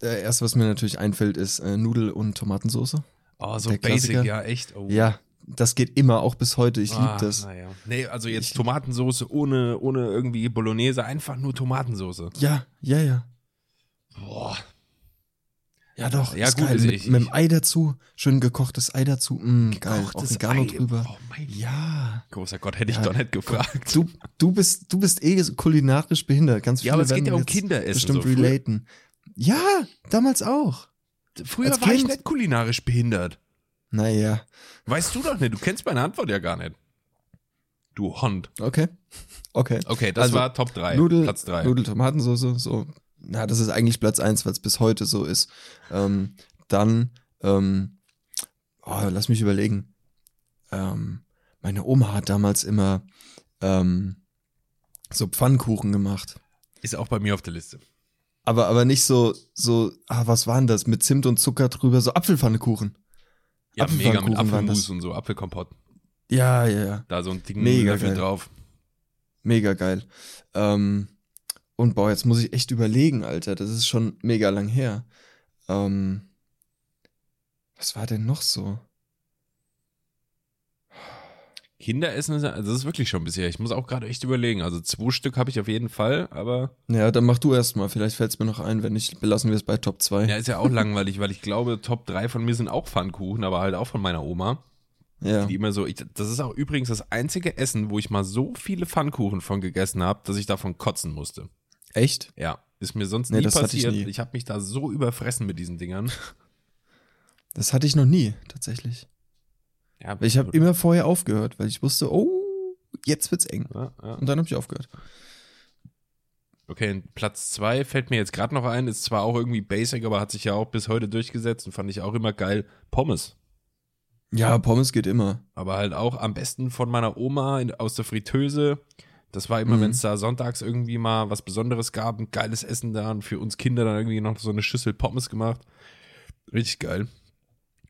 erste, was mir natürlich einfällt, ist äh, Nudel- und Tomatensauce. Oh, so Der basic, Klassiker. ja, echt. Oh. Ja, das geht immer, auch bis heute. Ich Ah, liebe das. ja. Nee, also jetzt Ich- Tomatensauce ohne, ohne irgendwie Bolognese, einfach nur Tomatensauce. Ja, ja, ja. Boah. Ja, doch. Ja, gut, geil. also mit, ich- mit ich- dem Ei dazu. Schön gekochtes Ei dazu. Mm, geil. Auch Gekochtes Vegano Ei. drüber. Oh mein Ja. Großer Gott, hätte ich Ja. doch nicht gefragt. Du, du, bist, du bist eh kulinarisch behindert. Ganz viele Ja, aber es geht ja um Kinderessen. Bestimmt so. Relaten. Ja, damals auch. Früher Als war ich Kind- nicht kulinarisch behindert. Naja, Weißt du doch nicht, du kennst meine Antwort ja gar nicht. Du Hond. okay. Okay. Okay, das Also, war Top 3. Nudel, Platz 3. Nudel, Tomatensauce, so. Na, das ist eigentlich Platz eins, weil es bis heute so ist. Ähm, dann, ähm, oh, lass mich überlegen. Ähm, meine Oma hat damals immer ähm, so Pfannkuchen gemacht. Ist auch bei mir auf der Liste. Aber, aber nicht so, so, ah, was waren das? Mit Zimt und Zucker drüber, so Apfelpfannkuchen. Ja, mega mit. Apfelmus und so, Apfelkompott. Ja, ja, ja. Da so ein Ding Mega Löffel geil. drauf. Mega geil. Ähm, und boah, jetzt muss ich echt überlegen, Alter. Das ist schon mega lang her. Ähm, was war denn noch so? Kinderessen ist, also das ist wirklich schon bisher. Ich muss auch gerade echt überlegen. Also zwei Stück habe ich auf jeden Fall, aber Ja, dann mach du erst mal. Vielleicht fällt es mir noch ein. Wenn nicht, belassen wir es bei Top 2. ja, ist ja auch langweilig, weil ich glaube, Top 3 von mir sind auch Pfannkuchen, aber halt auch von meiner Oma. Ja. Die immer so, ich, das ist auch übrigens das einzige Essen, wo ich mal so viele Pfannkuchen von gegessen habe, dass ich davon kotzen musste. Echt? Ja, ist mir sonst Nee, nie ich passiert. nie. Ich, habe mich da so überfressen mit diesen Dingern. Das hatte ich noch nie, tatsächlich. Ja, Ich habe immer vorher aufgehört, weil ich wusste, oh, jetzt wird's eng. ja, ja. Und dann habe ich aufgehört. Okay, Platz zwei fällt mir jetzt gerade noch ein, ist zwar auch irgendwie basic, aber hat sich ja auch bis heute durchgesetzt und fand ich auch immer geil. Pommes. Ja, Pommes geht immer. Aber halt auch am besten von meiner Oma in, aus der Fritteuse. Das war immer, Mhm. wenn es da sonntags irgendwie mal was Besonderes gab, ein geiles Essen da und für uns Kinder dann irgendwie noch so eine Schüssel Pommes gemacht. Richtig geil.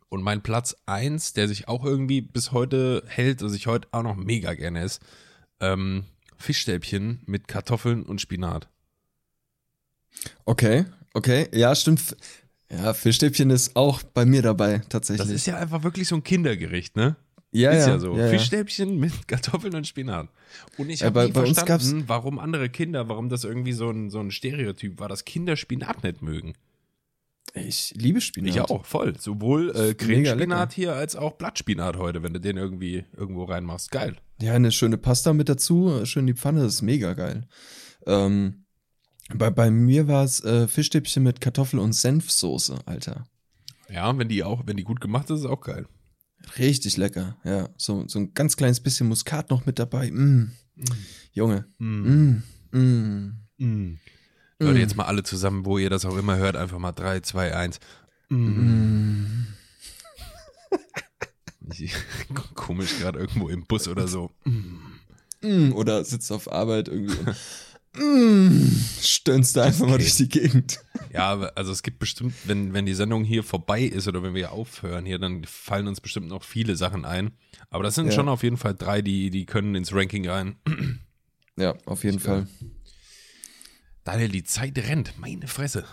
Und mein Platz eins, der sich auch irgendwie bis heute hält, was ich heute auch noch mega gerne esse, ähm, Fischstäbchen mit Kartoffeln und Spinat. Okay, okay. Ja, stimmt. Ja, Fischstäbchen ist auch bei mir dabei, tatsächlich. Das ist ja einfach wirklich so ein Kindergericht, ne? Ja, ist ja, ja, so. Ja. Fischstäbchen mit Kartoffeln und Spinat. Und ich habe nie verstanden, warum andere Kinder, warum das irgendwie so ein, so ein Stereotyp war, dass Kinder Spinat nicht mögen. Ich liebe Spinat. Ich auch, voll. Sowohl äh, Cremespinat hier als auch Blattspinat heute, wenn du den irgendwie irgendwo reinmachst. Geil. Ja, eine schöne Pasta mit dazu, schön die Pfanne, das ist mega geil. Ähm, bei, bei mir war es äh, Fischstäbchen mit Kartoffel- und Senfsoße, Alter. Ja, wenn die auch, wenn die gut gemacht ist, ist auch geil. Richtig lecker, ja. So, so ein ganz kleines bisschen Muskat noch mit dabei. Mm. Junge. Mm. Mm. Mm. Leute, jetzt mal alle zusammen, wo ihr das auch immer hört, einfach mal 3, 2, 1. Mm. Komisch gerade irgendwo im Bus oder so. Mm. Oder sitzt auf Arbeit irgendwie mm. stöhnst da einfach mal durch die Gegend. Ja, aber also es gibt bestimmt, wenn, wenn die Sendung hier vorbei ist oder wenn wir aufhören hier, dann fallen uns bestimmt noch viele Sachen ein. Aber das sind Ja. schon auf jeden Fall drei, die, die können ins Ranking rein. Ja, auf jeden Fall. Daniel, die Zeit rennt. Meine Fresse.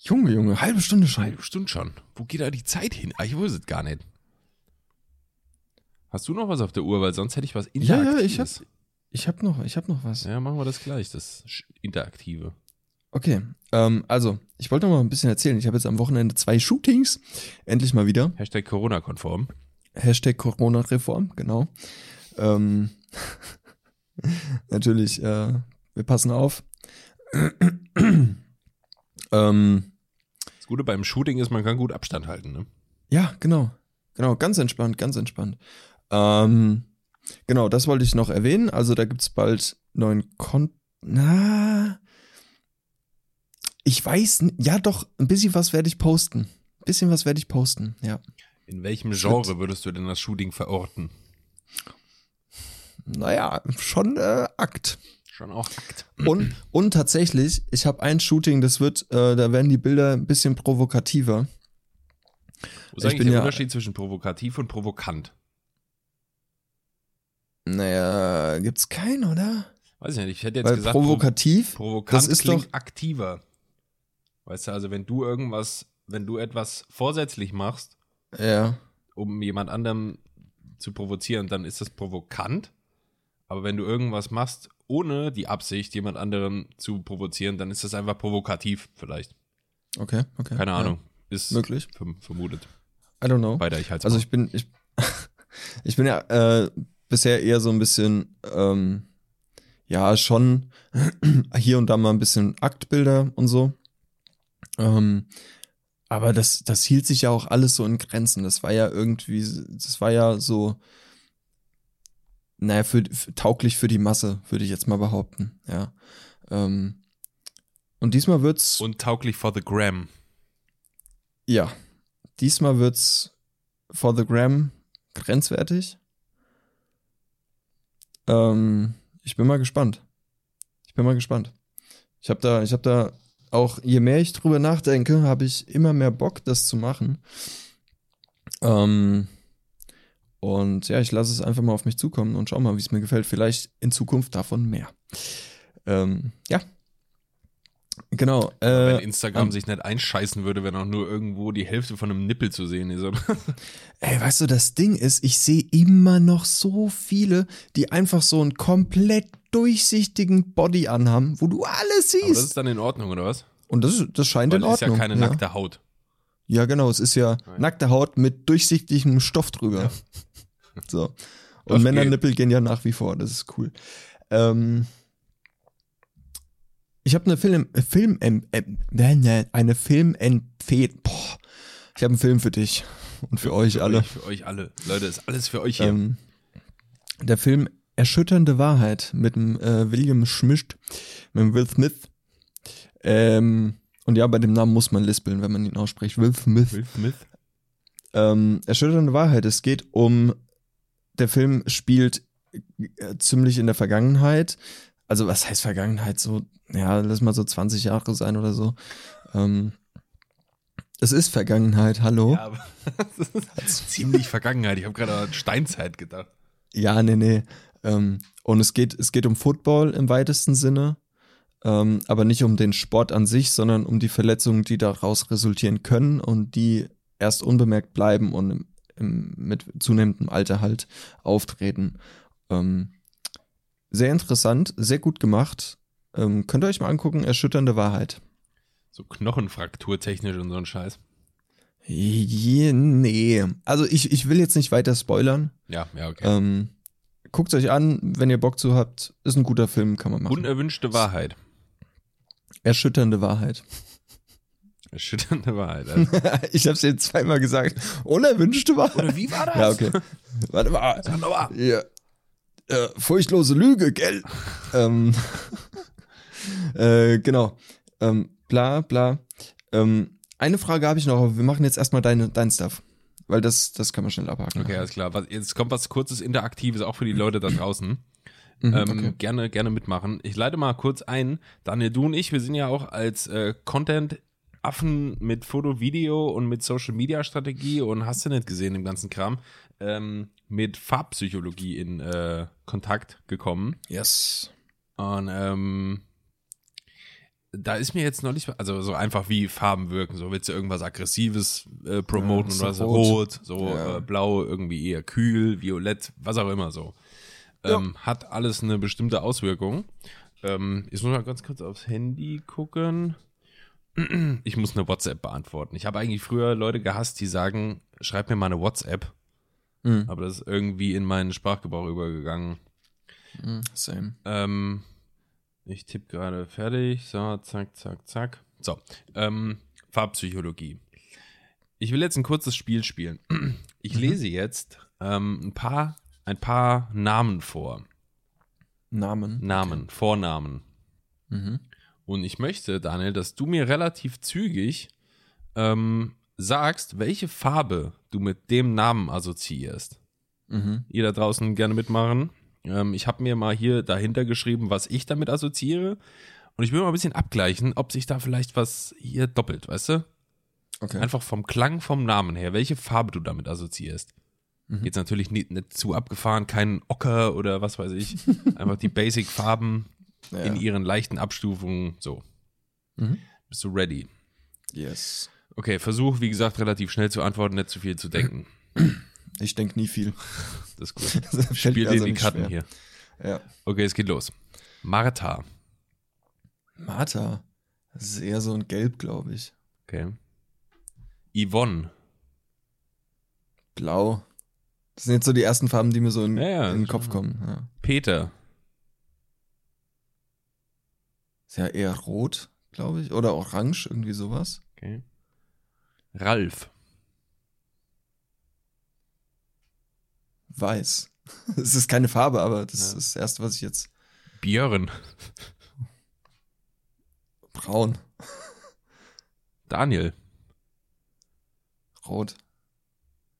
Junge, Junge, halbe Stunde schon. Halbe Stunde schon. Wo geht da die Zeit hin? Ah, ich wusste es gar nicht. Hast du noch was auf der Uhr? Weil sonst hätte ich was Ja, Interaktives. ja, ich hab, ich hab noch, ich hab noch was. Ja, machen wir das gleich, das Interaktive. Okay, ähm, also, ich wollte noch mal ein bisschen erzählen. Ich habe jetzt am Wochenende zwei Shootings. Endlich mal wieder. Hashtag Corona-konform. Hashtag Corona-Reform, genau. Ähm, natürlich, äh, wir passen auf. ähm, Das Gute beim Shooting ist, man kann gut Abstand halten, ne? ja, genau. Genau, ganz entspannt, ganz entspannt. Ähm, genau, das wollte ich noch erwähnen. Also da gibt's bald neuen Kon... Na... Ich weiß, ja doch, ein bisschen was werde ich posten. Ein bisschen was werde ich posten, ja. In welchem Genre würdest du denn das Shooting verorten? Naja, schon äh, Akt. Schon auch Akt. Und, und tatsächlich, ich habe ein Shooting, das wird, äh, da werden die Bilder ein bisschen provokativer. Wo ist Ich eigentlich bin der ja- Unterschied zwischen provokativ und provokant? Naja, gibt's keinen, oder? Weiß ich nicht, ich hätte jetzt Weil gesagt, Pro provokativ, provokant das ist klingt doch- aktiver. Weißt du, also wenn du irgendwas, wenn du etwas vorsätzlich machst, ja, um jemand anderem zu provozieren, dann ist das provokant. Aber wenn du irgendwas machst, ohne die Absicht, jemand anderen zu provozieren, dann ist das einfach provokativ, vielleicht. okay, okay. Keine ja. Ahnung. Ist Möglich. verm- vermutet. I don't know. Weiter, ich halte Also ich bin, ich, ich bin ja äh, bisher eher so ein bisschen, ähm, ja, schon hier und da mal ein bisschen Aktbilder und so. Ähm, aber das, das hielt sich ja auch alles so in Grenzen. Das war ja irgendwie, das war ja so, naja, für, für, tauglich für die Masse, würde ich jetzt mal behaupten, ja. Ähm, und diesmal wird's, Und tauglich for the gram. ja, diesmal wird's for the gram grenzwertig. Ähm, ich bin mal gespannt. Ich bin mal gespannt. Ich habe da, ich habe da auch, je mehr ich drüber nachdenke, habe ich immer mehr Bock, das zu machen. Ähm, und ja, ich lasse es einfach mal auf mich zukommen und schau mal, wie es mir gefällt. Vielleicht in Zukunft davon mehr. Ähm, ja. Genau. wenn Äh, Instagram ähm, sich nicht einscheißen würde, wenn auch nur irgendwo die Hälfte von einem Nippel zu sehen ist. Ey, weißt du, das Ding ist, ich sehe immer noch so viele, die einfach so einen komplett durchsichtigen Body anhaben, wo du alles Aber das siehst. ist dann in Ordnung, oder was? Und das, ist- das scheint Weil in es ist ja Ordnung. keine nackte Haut. Ja, genau, es ist ja Nein. nackte Haut mit durchsichtigem Stoff drüber. So. Das Und Männernippel gehen ja nach wie vor, das ist cool. Ähm, ich habe eine Film, äh, Film, ähm, ähm, ne, ne, eine Filmempfehlung. Boah, ich habe einen Film für dich und für euch alle. Euch, für euch alle. Leute, ist alles für euch hier. Ähm, der Film Erschütternde Wahrheit mit dem äh, William Schmischt, mit dem Will Smith. Ähm, und ja, bei dem Namen muss man lispeln, wenn man ihn ausspricht. Will Smith. Will Smith? Ähm, Erschütternde Wahrheit. Es geht um, der Film spielt äh, ziemlich in der Vergangenheit. Also was heißt Vergangenheit? So, ja, lass mal so 20 Jahre sein oder so. Ähm, es ist Vergangenheit, hallo. Ja, aber das ist ziemlich Vergangenheit. Ich habe gerade an Steinzeit gedacht. Ja, nee, nee. Ähm, und es geht, es geht um Football im weitesten Sinne, ähm, aber nicht um den Sport an sich, sondern um die Verletzungen, die daraus resultieren können und die erst unbemerkt bleiben und im, im, mit zunehmendem Alter halt auftreten. Ähm, sehr interessant, sehr gut gemacht. Ähm, könnt ihr euch mal angucken, erschütternde Wahrheit. So Knochenfrakturtechnisch und so ein Scheiß. Je, nee. Also ich, ich will jetzt nicht weiter spoilern. Ja, ja, okay. Ähm, Guckt euch an, wenn ihr Bock zu habt. Ist ein guter Film, kann man machen. Unerwünschte Wahrheit. Erschütternde Wahrheit. Erschütternde Wahrheit. Also. ich hab's jetzt zweimal gesagt. Unerwünschte Wahrheit. Oder wie war das? Ja, okay. Warte mal. Sag mal. Ja. Äh, furchtlose Lüge, gell? ähm, äh, genau. Ähm, bla, bla. Ähm, eine Frage habe ich noch, aber wir machen jetzt erstmal deine, dein Stuff. Weil das, das kann man schnell abhaken. Okay, alles klar. Was, jetzt kommt was kurzes Interaktives auch für die Leute da draußen. Mhm, ähm, okay. Gerne, gerne mitmachen. Ich leite mal kurz ein. Daniel, du und ich, wir sind ja auch als äh, Content-Affen mit Foto, Video und mit Social-Media-Strategie und hast du nicht gesehen im ganzen Kram, ähm, mit Farbpsychologie in äh, Kontakt gekommen. Yes. Und ähm, da ist mir jetzt neulich, also so einfach wie Farben wirken, so willst du irgendwas Aggressives äh, promoten Ja, oder so rot. so Ja. äh, blau, irgendwie eher kühl, violett, was auch immer so. Ja. Ähm, hat alles eine bestimmte Auswirkung. Ähm, ich muss mal ganz kurz aufs Handy gucken. Ich muss eine WhatsApp beantworten. Ich habe eigentlich früher Leute gehasst, die sagen, schreib mir mal eine WhatsApp, Mhm. aber das ist irgendwie in meinen Sprachgebrauch übergegangen. Mhm, Same. Ähm, ich tippe gerade fertig. So, zack, zack, zack. So, ähm, Farbpsychologie. Ich will jetzt ein kurzes Spiel spielen. Ich lese jetzt ähm, ein paar, ein paar Namen vor. Namen. Namen, Vornamen. Mhm. Und ich möchte, Daniel, dass du mir relativ zügig ähm, sagst, welche Farbe du mit dem Namen assoziierst. Mhm. Ihr da draußen gerne mitmachen. Ähm, ich habe mir mal hier dahinter geschrieben, was ich damit assoziiere. Und ich will mal ein bisschen abgleichen, ob sich da vielleicht was hier doppelt, weißt du? Okay. Einfach vom Klang, vom Namen her, welche Farbe du damit assoziierst. Mhm. Jetzt natürlich nicht, nicht zu abgefahren, kein Ocker oder was weiß ich. Einfach die Basic-Farben ja. in ihren leichten Abstufungen. So. Mhm. Bist du ready? Yes. Okay, versuch, wie gesagt, relativ schnell zu antworten, nicht zu viel zu denken. Ich denke nie viel. Das ist gut. Das Spiel dir also die Karten schwer. hier. Ja. Okay, es geht los. Martha. Martha. Das ist eher so ein Gelb, glaube ich. Okay. Yvonne. Blau. Das sind jetzt so die ersten Farben, die mir so in, Ja, ja, in den. Kopf kommen. Ja. Peter. Ist ja eher rot, glaube ich. Oder orange, irgendwie sowas. Okay. Ralf. Weiß. Es ist keine Farbe, aber das Ja. ist das erste, was ich jetzt. Björn. Braun. Daniel. Rot.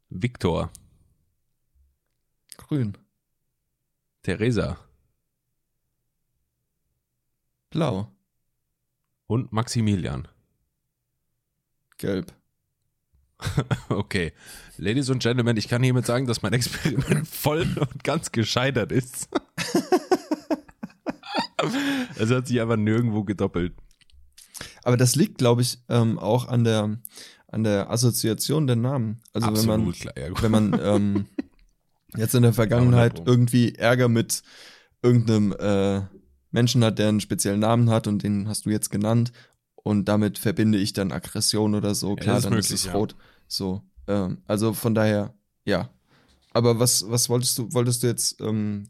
Viktor. Grün. Theresa. Blau. Und Maximilian. Gelb. Okay. Ladies und Gentlemen, ich kann hiermit sagen, dass mein Experiment voll und ganz gescheitert ist. Es hat sich aber nirgendwo gedoppelt. Aber das liegt, glaube ich, ähm, auch an der, an der Assoziation der Namen. Also wenn man, klar. Ja, wenn man ähm, jetzt in der Vergangenheit drum. irgendwie Ärger mit irgendeinem äh, Menschen hat, der einen speziellen Namen hat und den hast du jetzt genannt und damit verbinde ich dann Aggression oder so, klar, das ist dann möglich, ist es ja. rot. So, ähm, also von daher, ja. Aber was, was wolltest du, wolltest du jetzt ähm,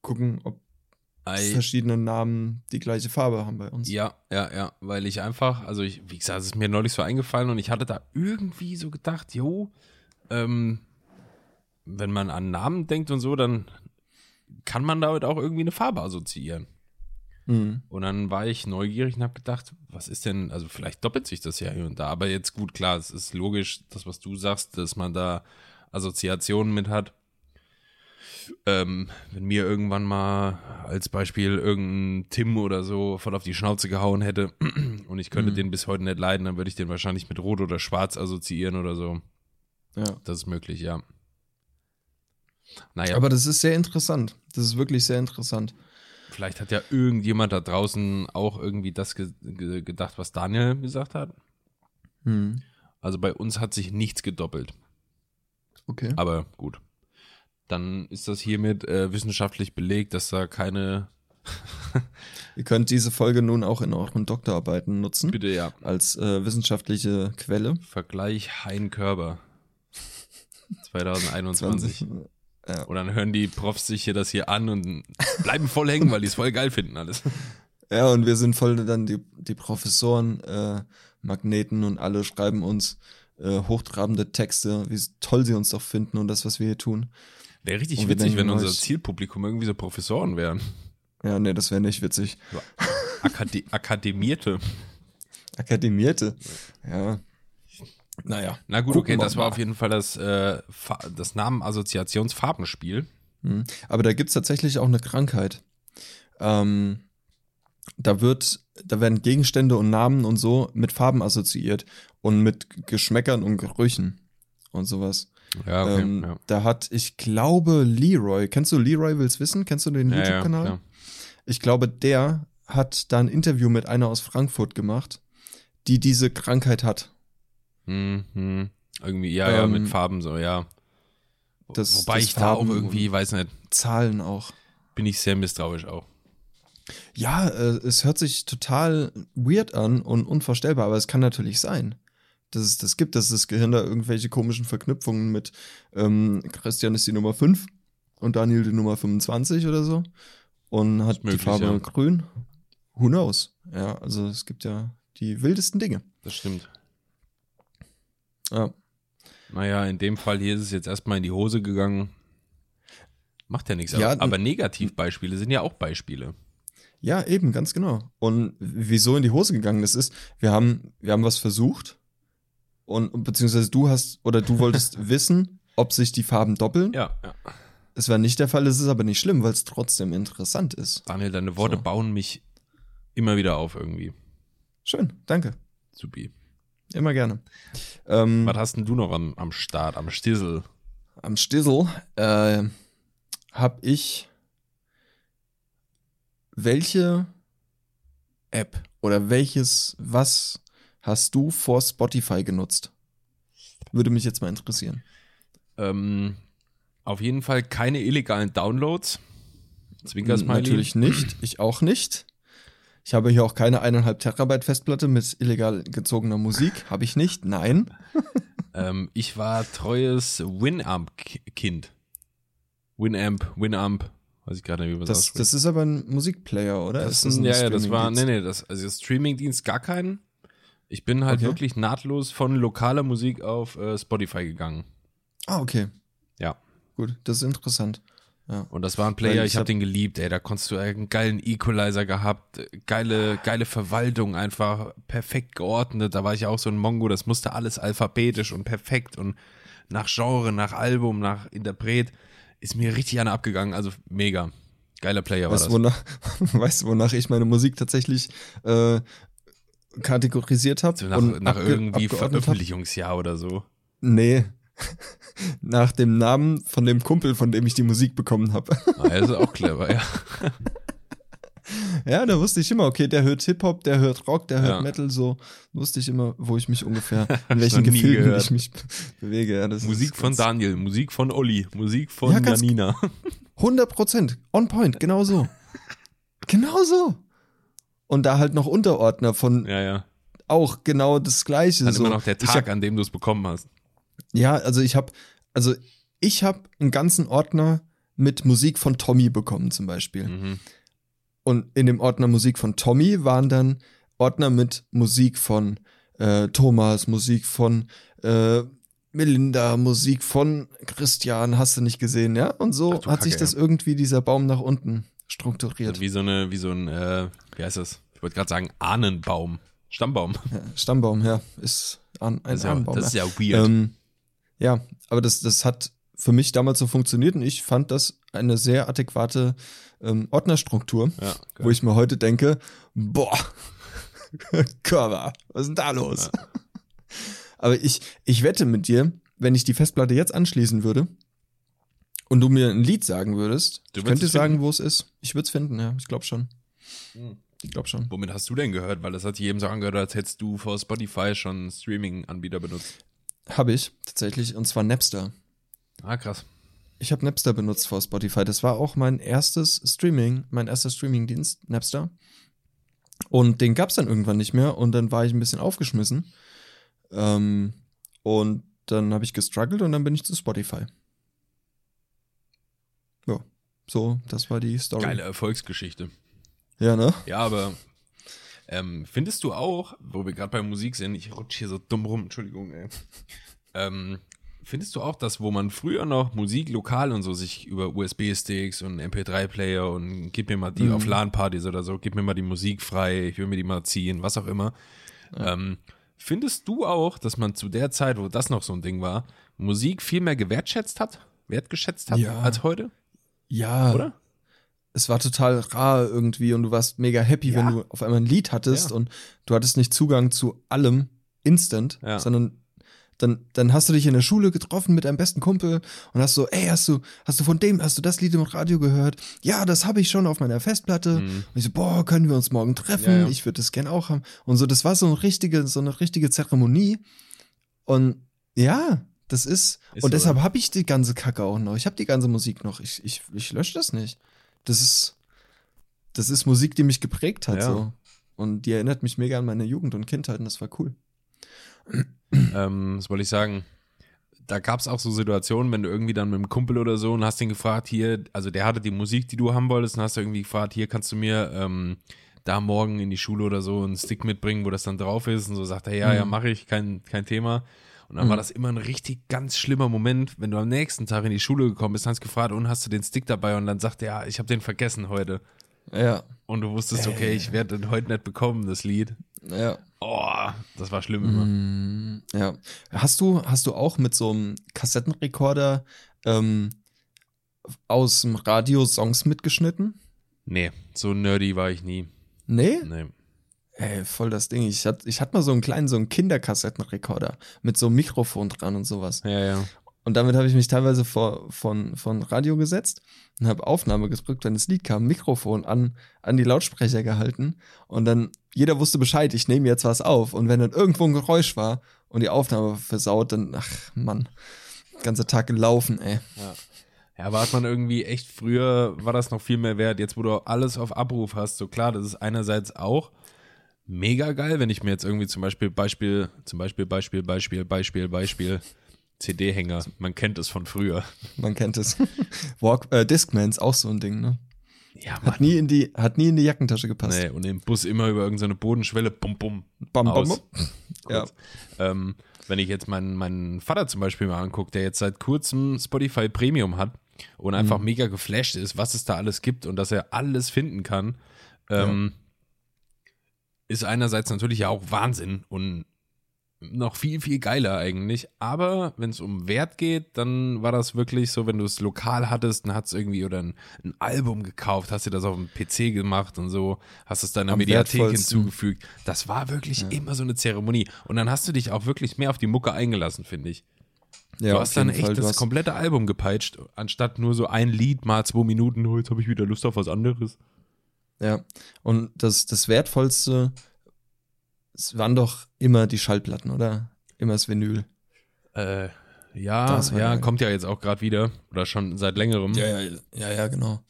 gucken, ob Ei. verschiedene Namen die gleiche Farbe haben bei uns? Ja, ja, ja, weil ich einfach, also ich, wie gesagt, es ist mir neulich so eingefallen und ich hatte da irgendwie so gedacht, jo, ähm, wenn man an Namen denkt und so, dann kann man damit auch irgendwie eine Farbe assoziieren. Mhm. Und dann war ich neugierig und habe gedacht, was ist denn, also vielleicht doppelt sich das ja hier und da, aber jetzt gut, klar, es ist logisch, das, was du sagst, dass man da Assoziationen mit hat. Ähm, wenn mir irgendwann mal als Beispiel irgendein Tim oder so voll auf die Schnauze gehauen hätte und ich könnte Mhm. den bis heute nicht leiden, dann würde ich den wahrscheinlich mit Rot oder Schwarz assoziieren oder so. Ja. Das ist möglich, ja. Naja, Aber das ist sehr interessant. Das ist wirklich sehr interessant. Vielleicht hat ja irgendjemand da draußen auch irgendwie das ge ge gedacht, was Daniel gesagt hat. Mhm. Also bei uns hat sich nichts gedoppelt. Okay. Aber gut. Dann ist das hiermit äh, wissenschaftlich belegt, dass da keine Ihr könnt diese Folge nun auch in euren Doktorarbeiten nutzen. Bitte ja. Als äh, wissenschaftliche Quelle. Vergleich Hein Körber. 2021. 20, ja. Und dann hören die Profs sich hier das hier an und bleiben voll hängen, weil die es voll geil finden alles. Ja, und wir sind voll dann die, die Professoren, äh, Magneten und alle schreiben uns äh, hochtrabende Texte, wie toll sie uns doch finden und das, was wir hier tun. Wäre richtig Und witzig, wenn unser Zielpublikum irgendwie so Professoren wären. Ja, nee, das wäre nicht witzig. Akade Akademierte. Akademierte. Ja. Naja. Na gut, Gucken okay, das war auf jeden Fall das, äh, das Namen-Assoziationsfarbenspiel. Mhm. Aber da gibt's tatsächlich auch eine Krankheit. Ähm, da wird, da werden Gegenstände und Namen und so mit Farben assoziiert und mit Geschmäckern und Gerüchen und sowas. Ja, okay. ähm, ja. Da hat, ich glaube, Leroy. Kennst du Leroy will's wissen? Kennst du den Ja, ja, YouTube-Kanal? klar. ich glaube, der hat da ein Interview mit einer aus Frankfurt gemacht, die diese Krankheit hat. Hm, hm. Irgendwie, ja, ja, Ähm, mit Farben so, ja. das- Wobei das ich da auch Farben irgendwie, weiß nicht, Zahlen auch. bin ich sehr misstrauisch auch. Ja, äh, es hört sich total weird an und unvorstellbar, aber es kann natürlich sein, dass es das gibt, dass das Gehirn da irgendwelche komischen Verknüpfungen mit ähm, Christian ist die Nummer 5 und Daniel die Nummer 25 oder so und hat möglich, die Farbe ja. grün. Who knows? Ja, also es gibt ja die wildesten Dinge. Das stimmt. Ja. Naja, in dem Fall hier ist es jetzt erstmal in die Hose gegangen. Macht ja nichts. Ja, aber, aber Negativbeispiele sind ja auch Beispiele. Ja, eben, ganz genau. Und wieso in die Hose gegangen das ist, wir haben, wir haben was versucht und beziehungsweise du hast oder du wolltest wissen, ob sich die Farben doppeln. Ja, ja. Es war nicht der Fall, es ist aber nicht schlimm, weil es trotzdem interessant ist. Daniel, deine Worte So. bauen mich immer wieder auf irgendwie. Schön, danke. Supi. Immer gerne. Ähm, Was hast denn du noch am, am Start, am Stissel? am Stissel äh, habe ich welche App oder welches, was hast du vor Spotify genutzt? Würde mich jetzt mal interessieren. Ähm, auf jeden Fall keine illegalen Downloads. Zwinkersmiley. Natürlich nicht. Ich auch nicht. Ich habe hier auch keine eineinhalb Terabyte Festplatte mit illegal gezogener Musik. Habe ich nicht. Nein. Ähm, ich war treues Winamp-Kind. Winamp, Winamp. Weiß ich gerade nicht, wie man das ausspricht. das ist aber ein Musikplayer, oder? Das Ist ist, ja, ja, das war, nee, nee, das, also Streamingdienst gar keinen. Ich bin halt Okay. wirklich nahtlos von lokaler Musik auf äh, Spotify gegangen. Ah, okay. Ja. Gut, das ist interessant. Und das war ein Player, ich, ich hab hab- den geliebt, ey. Da konntest du einen geilen Equalizer gehabt, geile, geile Verwaltung, einfach perfekt geordnet. Da war ich auch so ein Mongo, das musste alles alphabetisch und perfekt und nach Genre, nach Album, nach Interpret. Ist mir richtig einer abgegangen, also mega. Geiler Player war Weißt du, das. wonach, weißt du, wonach ich meine Musik tatsächlich äh, kategorisiert habe? So nach, nach irgendwie Veröffentlichungsjahr oder so. Nee. Nach dem Namen von dem Kumpel, von dem ich die Musik bekommen habe. Ah, das ist auch clever, ja. ja, da wusste ich immer, okay, der hört Hip-Hop, der hört Rock, der hört Ja. Metal, so wusste ich immer, wo ich mich ungefähr, in welchen Gefilden gehört. ich mich be- bewege. Ja, Musik von Daniel, Musik von Olli, Musik von Ja, Janina. 100 Prozent, on point, genau so. genau so. Und da halt noch Unterordner von Ja, ja. auch genau das Gleiche. Dann so. immer noch der Tag, hab- an dem du es bekommen hast. Ja, also ich habe, also ich habe einen ganzen Ordner mit Musik von Tommy bekommen zum Beispiel. Mhm. Und in dem Ordner Musik von Tommy waren dann Ordner mit Musik von äh, Thomas, Musik von äh, Melinda, Musik von Christian, hast du nicht gesehen, ja? Und so Ach hat sich Kacke, das irgendwie dieser Baum nach unten strukturiert. Wie so eine, wie so ein, äh, wie heißt das? Ich wollte gerade sagen, Ahnenbaum. Stammbaum. Ja, Stammbaum, ja, ist an, ein Das ist ja, Ahnenbaum. das ist ja. ja weird. Ähm, ja, aber das, das hat für mich damals so funktioniert und ich fand das eine sehr adäquate ähm, Ordnerstruktur, ja, wo ich mir heute denke, boah, Körper, was ist denn da los? aber ich, ich wette mit dir, wenn ich die Festplatte jetzt anschließen würde und du mir ein Lied sagen würdest, Du ich könnte sagen, wo es ist. Ich würde es finden, ja, ich glaube schon. Hm. Ich glaube schon. Womit hast du denn gehört? Weil das hat jedem so angehört, als hättest du vor Spotify schon Streaming-Anbieter benutzt. Habe ich tatsächlich, und zwar Napster. Ah, krass. ich habe Napster benutzt vor Spotify. Das war auch mein erstes Streaming, mein erster Streamingdienst, Napster. Und den gab es dann irgendwann nicht mehr und dann war ich ein bisschen aufgeschmissen. Ähm, und dann habe ich gestruggelt und dann bin ich zu Spotify. Ja, so, das war die Story. Geile Erfolgsgeschichte. Ja, ne? Ja, aber ähm, findest du auch, wo wir gerade bei Musik sind, ich rutsche hier so dumm rum, Entschuldigung, ey. ähm, findest du auch, dass wo man früher noch Musik lokal und so sich über USB-Sticks und MP3-Player und gib mir mal die Mhm. auf LAN-Partys oder so, gib mir mal die Musik frei, ich will mir die mal ziehen, was auch immer. Ähm, findest du auch, dass man zu der Zeit, wo das noch so ein Ding war, Musik viel mehr gewertschätzt hat, wertgeschätzt hat Ja. als heute, Ja, oder? Es war total rar irgendwie und du warst mega happy, Ja. wenn du auf einmal ein Lied hattest Ja. und du hattest nicht Zugang zu allem instant, Ja. sondern dann, dann hast du dich in der Schule getroffen mit deinem besten Kumpel und hast so, ey, hast du, hast du von dem, hast du das Lied im Radio gehört? Ja, das habe ich schon auf meiner Festplatte. Mhm. Und ich so, boah, können wir uns morgen treffen? Ja, ja. Ich würde das gern auch haben. Und so, das war so eine richtige, so eine richtige Zeremonie. Und ja, das ist, Ist und so, deshalb habe ich die ganze Kacke auch noch. Ich habe die ganze Musik noch. Ich, ich, ich lösche das nicht. Das ist, das ist Musik, die mich geprägt hat, Ja. so. Und die erinnert mich mega an meine Jugend und Kindheit und das war cool. ähm, was wollte ich sagen? Da gab es auch so Situationen, wenn du irgendwie dann mit einem Kumpel oder so und hast ihn gefragt, hier, also der hatte die Musik, die du haben wolltest, und hast du irgendwie gefragt, hier kannst du mir ähm, da morgen in die Schule oder so einen Stick mitbringen, wo das dann drauf ist. Und so sagt er, ja, ja, Mhm. mache ich, kein, kein Thema. Und dann Mhm. war das immer ein richtig ganz schlimmer Moment, wenn du am nächsten Tag in die Schule gekommen bist, hast gefragt, und hast du den Stick dabei? Und dann sagt er, ja, ich habe den vergessen heute. Ja, Und du wusstest, okay, ich werde den heute nicht bekommen, das Lied. ja. Oh, das war schlimm immer. Mm, Ja. Hast du, hast du auch mit so einem Kassettenrekorder ähm, aus dem Radio Songs mitgeschnitten? Nee, so nerdy war ich nie. Nee? Nee. Ey, voll das Ding. Ich hatte ich mal so einen kleinen, so einen Kinderkassettenrekorder mit so einem Mikrofon dran und sowas. Ja, ja. Und damit habe ich mich teilweise vor, von, von Radio gesetzt und habe Aufnahme gedrückt, wenn das Lied kam, Mikrofon an, an die Lautsprecher gehalten und dann jeder wusste Bescheid, ich nehme jetzt was auf. Und wenn dann irgendwo ein Geräusch war und die Aufnahme versaut, dann, ach Mann, ganzer Tag gelaufen, ey. Ja, aber hat man irgendwie echt früher, war das noch viel mehr wert. Jetzt, wo du alles auf Abruf hast, so klar, das ist einerseits auch mega geil, wenn ich mir jetzt irgendwie zum Beispiel Beispiel, zum Beispiel Beispiel, Beispiel, Beispiel, Beispiel, CD-Hänger, man kennt es von früher. Man kennt es. Walk, äh, Discman ist auch so ein Ding, ne? Ja, Hat nie in die, hat nie in die Jackentasche gepasst. Nee, und im Bus immer über irgendeine Bodenschwelle, bum, bum, Bam, bam, bam. Ja. Ähm, wenn ich jetzt meinen, meinen Vater zum Beispiel mal angucke, der jetzt seit kurzem Spotify Premium hat und einfach Mhm. mega geflasht ist, was es da alles gibt und dass er alles finden kann, ähm, ist einerseits natürlich ja auch Wahnsinn und noch viel, viel geiler eigentlich. Aber wenn es um Wert geht, dann war das wirklich so, wenn du es lokal hattest, dann hat es irgendwie oder ein, ein Album gekauft, hast dir das auf dem PC gemacht und so, hast es deiner Am Mediathek hinzugefügt. Das war wirklich immer so eine Zeremonie. Und dann hast du dich auch wirklich mehr auf die Mucke eingelassen, finde ich. Ja, du hast dann echt Fall. Das komplette Album gepeitscht, anstatt nur so ein Lied mal zwei Minuten, oh, jetzt habe ich wieder Lust auf was anderes. Ja, und das, das Wertvollste waren doch immer die Schallplatten, oder? Immer das Vinyl. Äh, ja, ja, kommt ja jetzt auch gerade wieder. Oder schon seit längerem. ja, ja, ja, genau.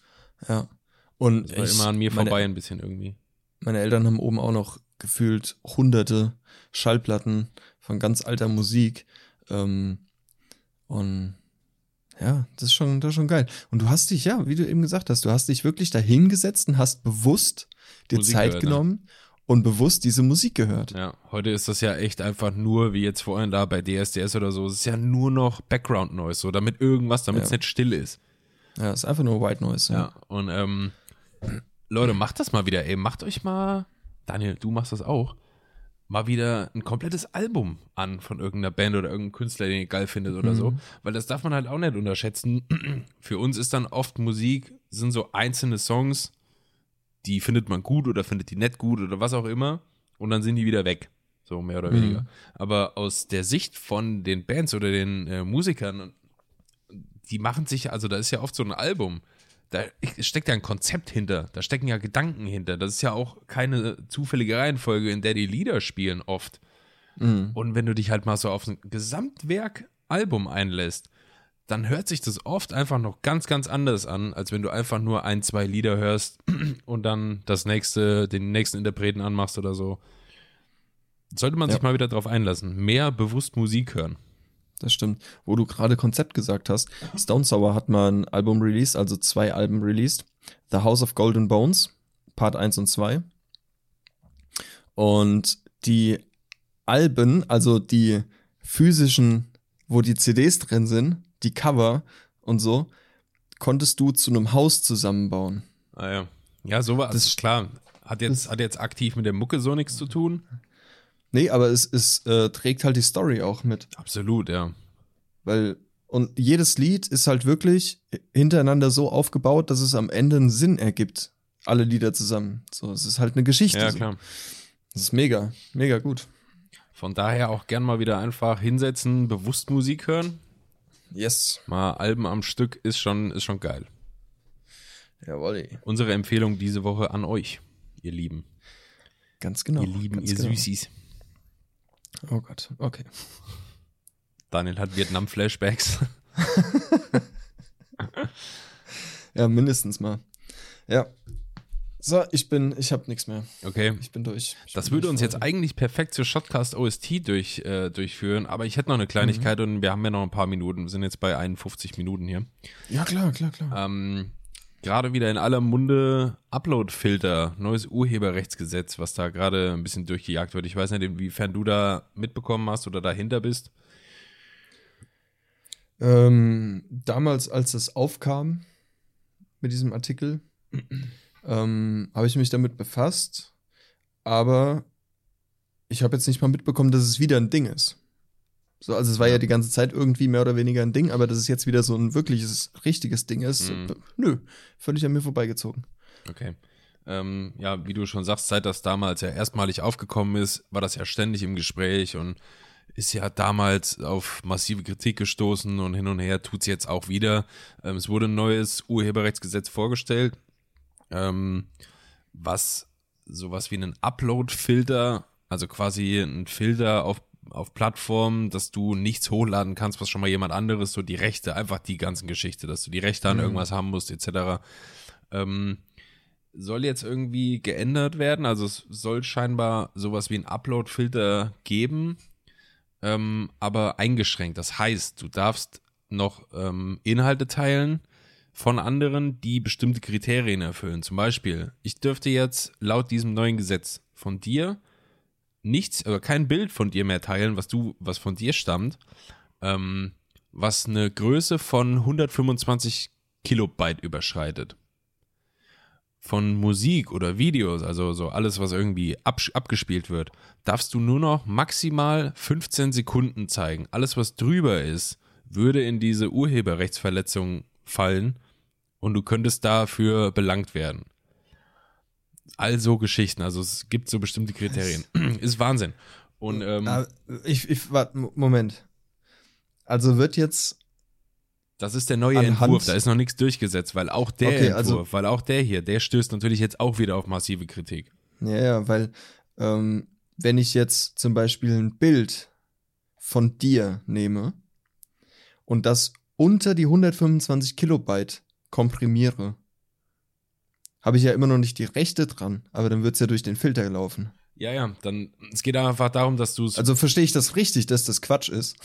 Ja. Und Das war ich- immer an mir meine, vorbei ein bisschen irgendwie. Meine Eltern haben oben auch noch gefühlt hunderte Schallplatten von ganz alter Musik. Ähm, und ja, das ist schon, das ist schon geil. Und du hast dich, ja, wie du eben gesagt hast, du hast dich wirklich da hingesetzt und hast bewusst dir Musik Zeit gehört, ne? genommen und bewusst diese Musik gehört. Ja, heute ist das ja echt einfach nur, wie jetzt vorhin da bei DSDS oder so, es ist ja nur noch Background Noise, so damit irgendwas, damit es Ja. nicht still ist. Ja, ist einfach nur White Noise. Ja, und ähm, Leute, macht das mal wieder, ey, macht euch mal, Daniel, du machst das auch, mal wieder ein komplettes Album an von irgendeiner Band oder irgendeinem Künstler, den ihr geil findet oder so, weil das darf man halt auch nicht unterschätzen. Für uns ist dann oft Musik, sind so einzelne Songs, die findet man gut oder findet die nicht gut oder was auch immer und dann sind die wieder weg. So mehr oder Mhm. weniger. Aber aus der Sicht von den Bands oder den äh, Musikern, die machen sich, also da ist ja oft so ein Album, da steckt ja ein Konzept hinter, da stecken ja Gedanken hinter. Das ist ja auch keine zufällige Reihenfolge, in der die Lieder spielen oft. Mhm. Und wenn du dich halt mal so auf ein Gesamtwerk Album einlässt, dann hört sich das oft einfach noch ganz, ganz anders an, als wenn du einfach nur ein, zwei Lieder hörst und dann das nächste, den nächsten Interpreten anmachst oder so. Sollte man Ja. sich mal wieder drauf einlassen. Mehr bewusst Musik hören. Das stimmt. Wo du gerade Konzept gesagt hast, Stone Sour hat mal ein Album released, also zwei Alben released. The House of Golden Bones, Part 1 und 2. Und die Alben, also die physischen, wo die CDs drin sind, die Cover und so, konntest du zu einem Haus zusammenbauen. Ah ja. Ja, so war Das- es. Klar. Hat jetzt, hat jetzt aktiv mit der Mucke so nichts zu tun? Nee, aber es, es äh, trägt halt die Story auch mit. Absolut, ja. Weil, und jedes Lied ist halt wirklich hintereinander so aufgebaut, dass es am Ende einen Sinn ergibt. Alle Lieder zusammen. So, es ist halt eine Geschichte. Ja, so. klar. Das ist mega, mega gut. Von daher auch gern mal wieder einfach hinsetzen, bewusst Musik hören. Yes. Mal Alben am Stück ist schon, ist schon geil. Jawohl. Unsere Empfehlung diese Woche an euch, ihr Lieben. Ganz genau. ihr Lieben, ihr genau. Süßis. Oh Gott, okay. Daniel hat Vietnam-Flashbacks. Ja, mindestens mal. Ja. So, ich bin, ich habe nichts mehr. Okay. Ich bin durch. Ich Das bin würde durch uns jetzt eigentlich perfekt zur Shotcast OST durch, äh, durchführen, aber ich hätte noch eine Kleinigkeit und wir haben ja noch ein paar Minuten. Wir sind jetzt bei 51 Minuten hier. Ja, klar, klar, klar. Ähm, gerade wieder in aller Munde Upload-Filter, neues Urheberrechtsgesetz, was da gerade ein bisschen durchgejagt wird. Ich weiß nicht, inwiefern du da mitbekommen hast oder dahinter bist. Ähm, damals, als es aufkam mit diesem Artikel, ähm, habe ich mich damit befasst, aber ich habe jetzt nicht mal mitbekommen, dass es wieder ein Ding ist. So, also es war ja. Ja. die ganze Zeit irgendwie mehr oder weniger ein Ding, aber dass es jetzt wieder so ein wirkliches, richtiges Ding ist, Mhm. nö, völlig an mir vorbeigezogen. Okay. Ähm, ja, wie du schon sagst, seit das damals ja erstmalig aufgekommen ist, war das ja ständig im Gespräch und ist ja damals auf massive Kritik gestoßen und hin und her tut es jetzt auch wieder. Ähm, es wurde ein neues Urheberrechtsgesetz vorgestellt, ähm, was sowas wie einen Upload-Filter, also quasi ein Filter auf, auf Plattformen, dass du nichts hochladen kannst, was schon mal jemand anderes, so die Rechte, einfach die ganzen Geschichte, dass du die Rechte an Mhm. irgendwas haben musst, etc. Ähm, soll jetzt irgendwie geändert werden. Also es soll scheinbar sowas wie ein Upload-Filter geben, ähm, aber eingeschränkt. Das heißt, du darfst noch ähm, Inhalte teilen von anderen, die bestimmte Kriterien erfüllen. Zum Beispiel, ich dürfte jetzt laut diesem neuen Gesetz von dir nichts oder kein Bild von dir mehr teilen, was du, was von dir stammt, ähm, was eine Größe von 125 Kilobyte überschreitet von Musik oder Videos, also so alles, was irgendwie abgespielt wird, darfst du nur noch maximal 15 Sekunden zeigen. Alles, was drüber ist, würde in diese Urheberrechtsverletzung fallen und du könntest dafür belangt werden. Also Geschichten, also es gibt so bestimmte Kriterien. Ist Wahnsinn. Und ähm, Ah, ich, ich, warte, Moment. Also wird jetzt, Das ist der neue Anhand- Entwurf, da ist noch nichts durchgesetzt, weil auch der Okay, Entwurf, also- weil auch der hier, der stößt natürlich jetzt auch wieder auf massive Kritik. ja, ja, weil, ähm, wenn ich jetzt zum Beispiel ein Bild von dir nehme und das unter die 125 Kilobyte komprimiere, habe ich ja immer noch nicht die Rechte dran, aber dann wird es ja durch den Filter laufen. Ja, ja, dann, es geht einfach darum, dass du es, Also verstehe ich das richtig, dass das Quatsch ist?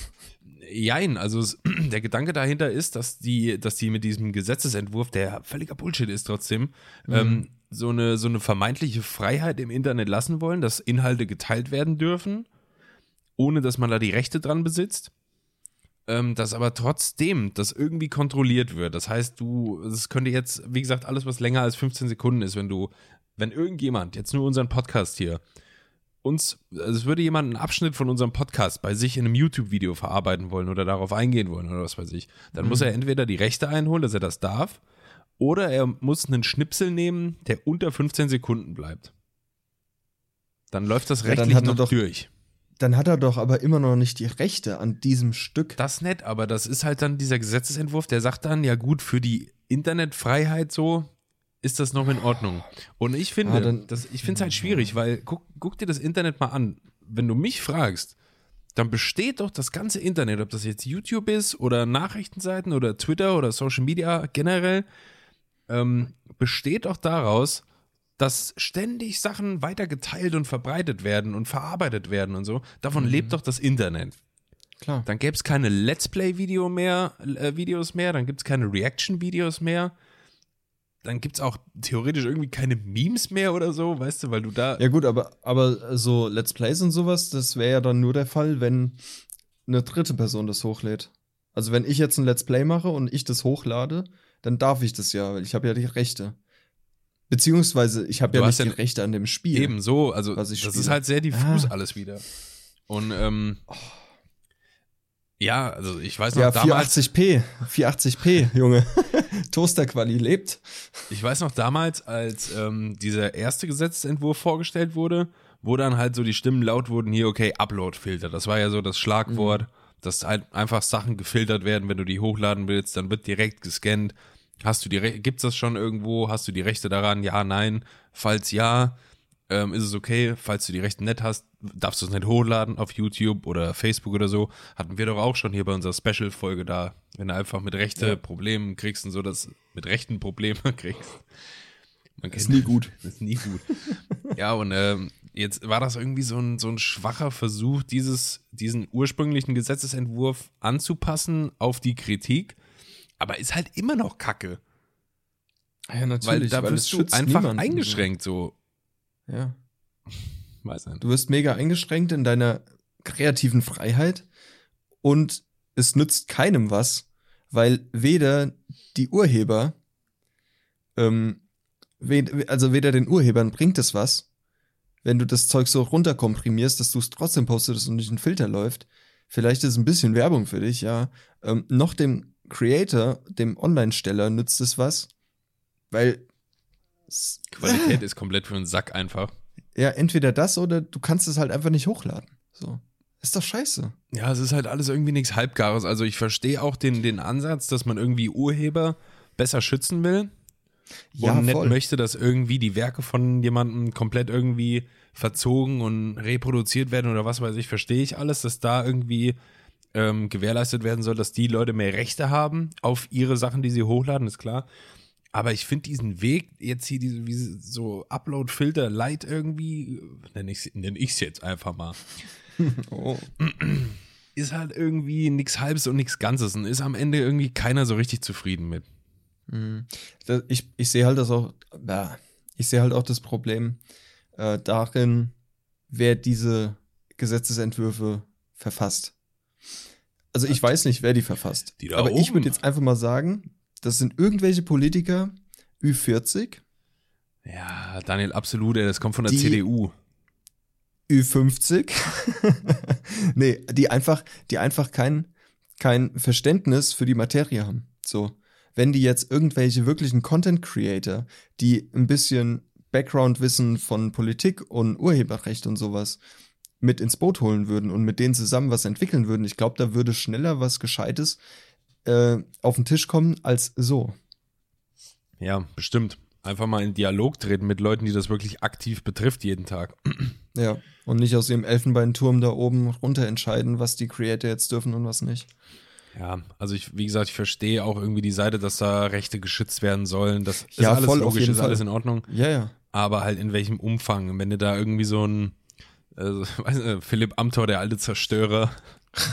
jein, also es, der Gedanke dahinter ist, dass die, dass die mit diesem Gesetzesentwurf, der völliger Bullshit ist trotzdem, ähm, so eine, so eine vermeintliche Freiheit im Internet lassen wollen, dass Inhalte geteilt werden dürfen, ohne dass man da die Rechte dran besitzt. Ähm, dass aber trotzdem das irgendwie kontrolliert wird. Das heißt, du, es könnte jetzt, wie gesagt, alles, was länger als 15 Sekunden ist, wenn du, wenn irgendjemand, jetzt nur unseren Podcast hier, uns, also es würde jemand einen Abschnitt von unserem Podcast bei sich in einem YouTube-Video verarbeiten wollen oder darauf eingehen wollen oder was weiß ich, dann muss er entweder die Rechte einholen, dass er das darf, oder er muss einen Schnipsel nehmen, der unter 15 Sekunden bleibt. Dann läuft das Ja, rechtlich er noch doch- durch. Dann hat er doch aber immer noch nicht die Rechte an diesem Stück. Das nett, aber das ist halt dann dieser Gesetzesentwurf, der sagt dann, ja gut, für die Internetfreiheit so ist das noch in Ordnung. Und ich finde, Ah, dann- das, ich finde es halt schwierig, weil guck, guck dir das Internet mal an. Wenn du mich fragst, dann besteht doch das ganze Internet, ob das jetzt YouTube ist oder Nachrichtenseiten oder Twitter oder Social Media generell, ähm, besteht doch daraus, dass ständig Sachen weiter geteilt und verbreitet werden und verarbeitet werden und so. Davon Mhm. lebt doch das Internet. Klar. Dann gäbe es keine Let's Play-Video mehr, äh, Videos mehr, dann gibt es keine Reaction-Videos mehr. Dann gibt es auch theoretisch irgendwie keine Memes mehr oder so, weißt du, weil du da. Ja gut, aber, aber so Let's Plays und sowas, das wäre ja dann nur der Fall, wenn eine dritte Person das hochlädt. Also wenn ich jetzt ein Let's Play mache und ich das hochlade, dann darf ich das ja, weil ich habe ja die Rechte. Beziehungsweise ich habe ja nicht ja die Rechte an dem Spiel. Eben so, also das spiele. ist halt sehr diffus Ah. alles wieder. Und ähm, ja, also ich weiß noch Ja, damals, 480p, 480p, Junge. Toasterquali lebt. ich weiß noch damals, als ähm, dieser erste Gesetzentwurf vorgestellt wurde, wo dann halt so die Stimmen laut wurden, hier, okay, Upload-Filter. Das war ja so das Schlagwort, dass halt einfach Sachen gefiltert werden, wenn du die hochladen willst, dann wird direkt gescannt. Hast du die Re gibt's das schon irgendwo? Hast du die Rechte daran? Ja, nein. Falls ja, ähm, ist es okay. Falls du die Rechte nicht hast, darfst du es nicht hochladen auf YouTube oder Facebook oder so. Hatten wir doch auch schon hier bei unserer Special-Folge da, wenn du einfach mit rechte Ja. Problemen kriegst und so, das mit rechten Probleme kriegst. Man Ist nie gut. ist nie gut. ja, und ähm, jetzt war das irgendwie so ein, so ein schwacher Versuch, dieses, diesen ursprünglichen Gesetzesentwurf anzupassen auf die Kritik. Aber ist halt immer noch Kacke. Ja, Weil da es wirst du einfach niemanden eingeschränkt, so. Ja. Weiß nicht. Du wirst mega eingeschränkt in deiner kreativen Freiheit und es nützt keinem was, weil weder die Urheber, ähm, also weder den Urhebern bringt es was, wenn du das Zeug so runterkomprimierst, dass du es trotzdem postest und nicht ein Filter läuft. Vielleicht ist es ein bisschen Werbung für dich, ja. Ähm, noch dem Creator, dem Online-Steller nützt es was, weil es- Qualität ist komplett für den Sack einfach. ja, entweder das oder du kannst es halt einfach nicht hochladen. So. Ist doch scheiße. Ja, es ist halt alles irgendwie nichts Halbgares. Also ich verstehe auch den, den Ansatz, dass man irgendwie Urheber besser schützen will. und nicht möchte, dass irgendwie die Werke von jemandem komplett irgendwie verzogen und reproduziert werden oder was weiß ich, verstehe ich alles, dass da irgendwie ähm, gewährleistet werden soll, dass die Leute mehr Rechte haben auf ihre Sachen, die sie hochladen, ist klar. Aber ich finde diesen Weg, jetzt hier diese, wie so Upload-Filter Light irgendwie, nenne ich es nenn ich's jetzt einfach mal, Oh. ist halt irgendwie nichts Halbes und nichts Ganzes und ist am Ende irgendwie keiner so richtig zufrieden mit. Mhm. Ich ich sehe halt das auch, ich sehe halt auch das Problem äh, darin, wer diese Gesetzesentwürfe verfasst. Also ich weiß nicht, wer die verfasst. Die aber ich oben. würde jetzt einfach mal sagen, das sind irgendwelche Politiker, Ü40, Ja, Daniel, absolut, ey, das kommt von der Die- CDU. Ü50, nee, die einfach, die einfach kein, kein Verständnis für die Materie haben. So, wenn die jetzt irgendwelche wirklichen Content Creator, die ein bisschen Background-Wissen von Politik und Urheberrecht und sowas mit ins Boot holen würden und mit denen zusammen was entwickeln würden, ich glaube, da würde schneller was Gescheites äh, auf den Tisch kommen als so. Ja, bestimmt. Einfach mal in Dialog treten mit Leuten, die das wirklich aktiv betrifft jeden Tag. Ja. Und nicht aus ihrem Elfenbeinturm da oben runter entscheiden, was die Creator jetzt dürfen und was nicht. Ja, also ich, wie gesagt, ich verstehe auch irgendwie die Seite, dass da Rechte geschützt werden sollen. Das ist Ja, alles voll, logisch, ist alles Fall. in Ordnung. Ja, ja. Aber halt in welchem Umfang? Wenn du da irgendwie so ein, weiß nicht, Philipp Amthor, der alte Zerstörer,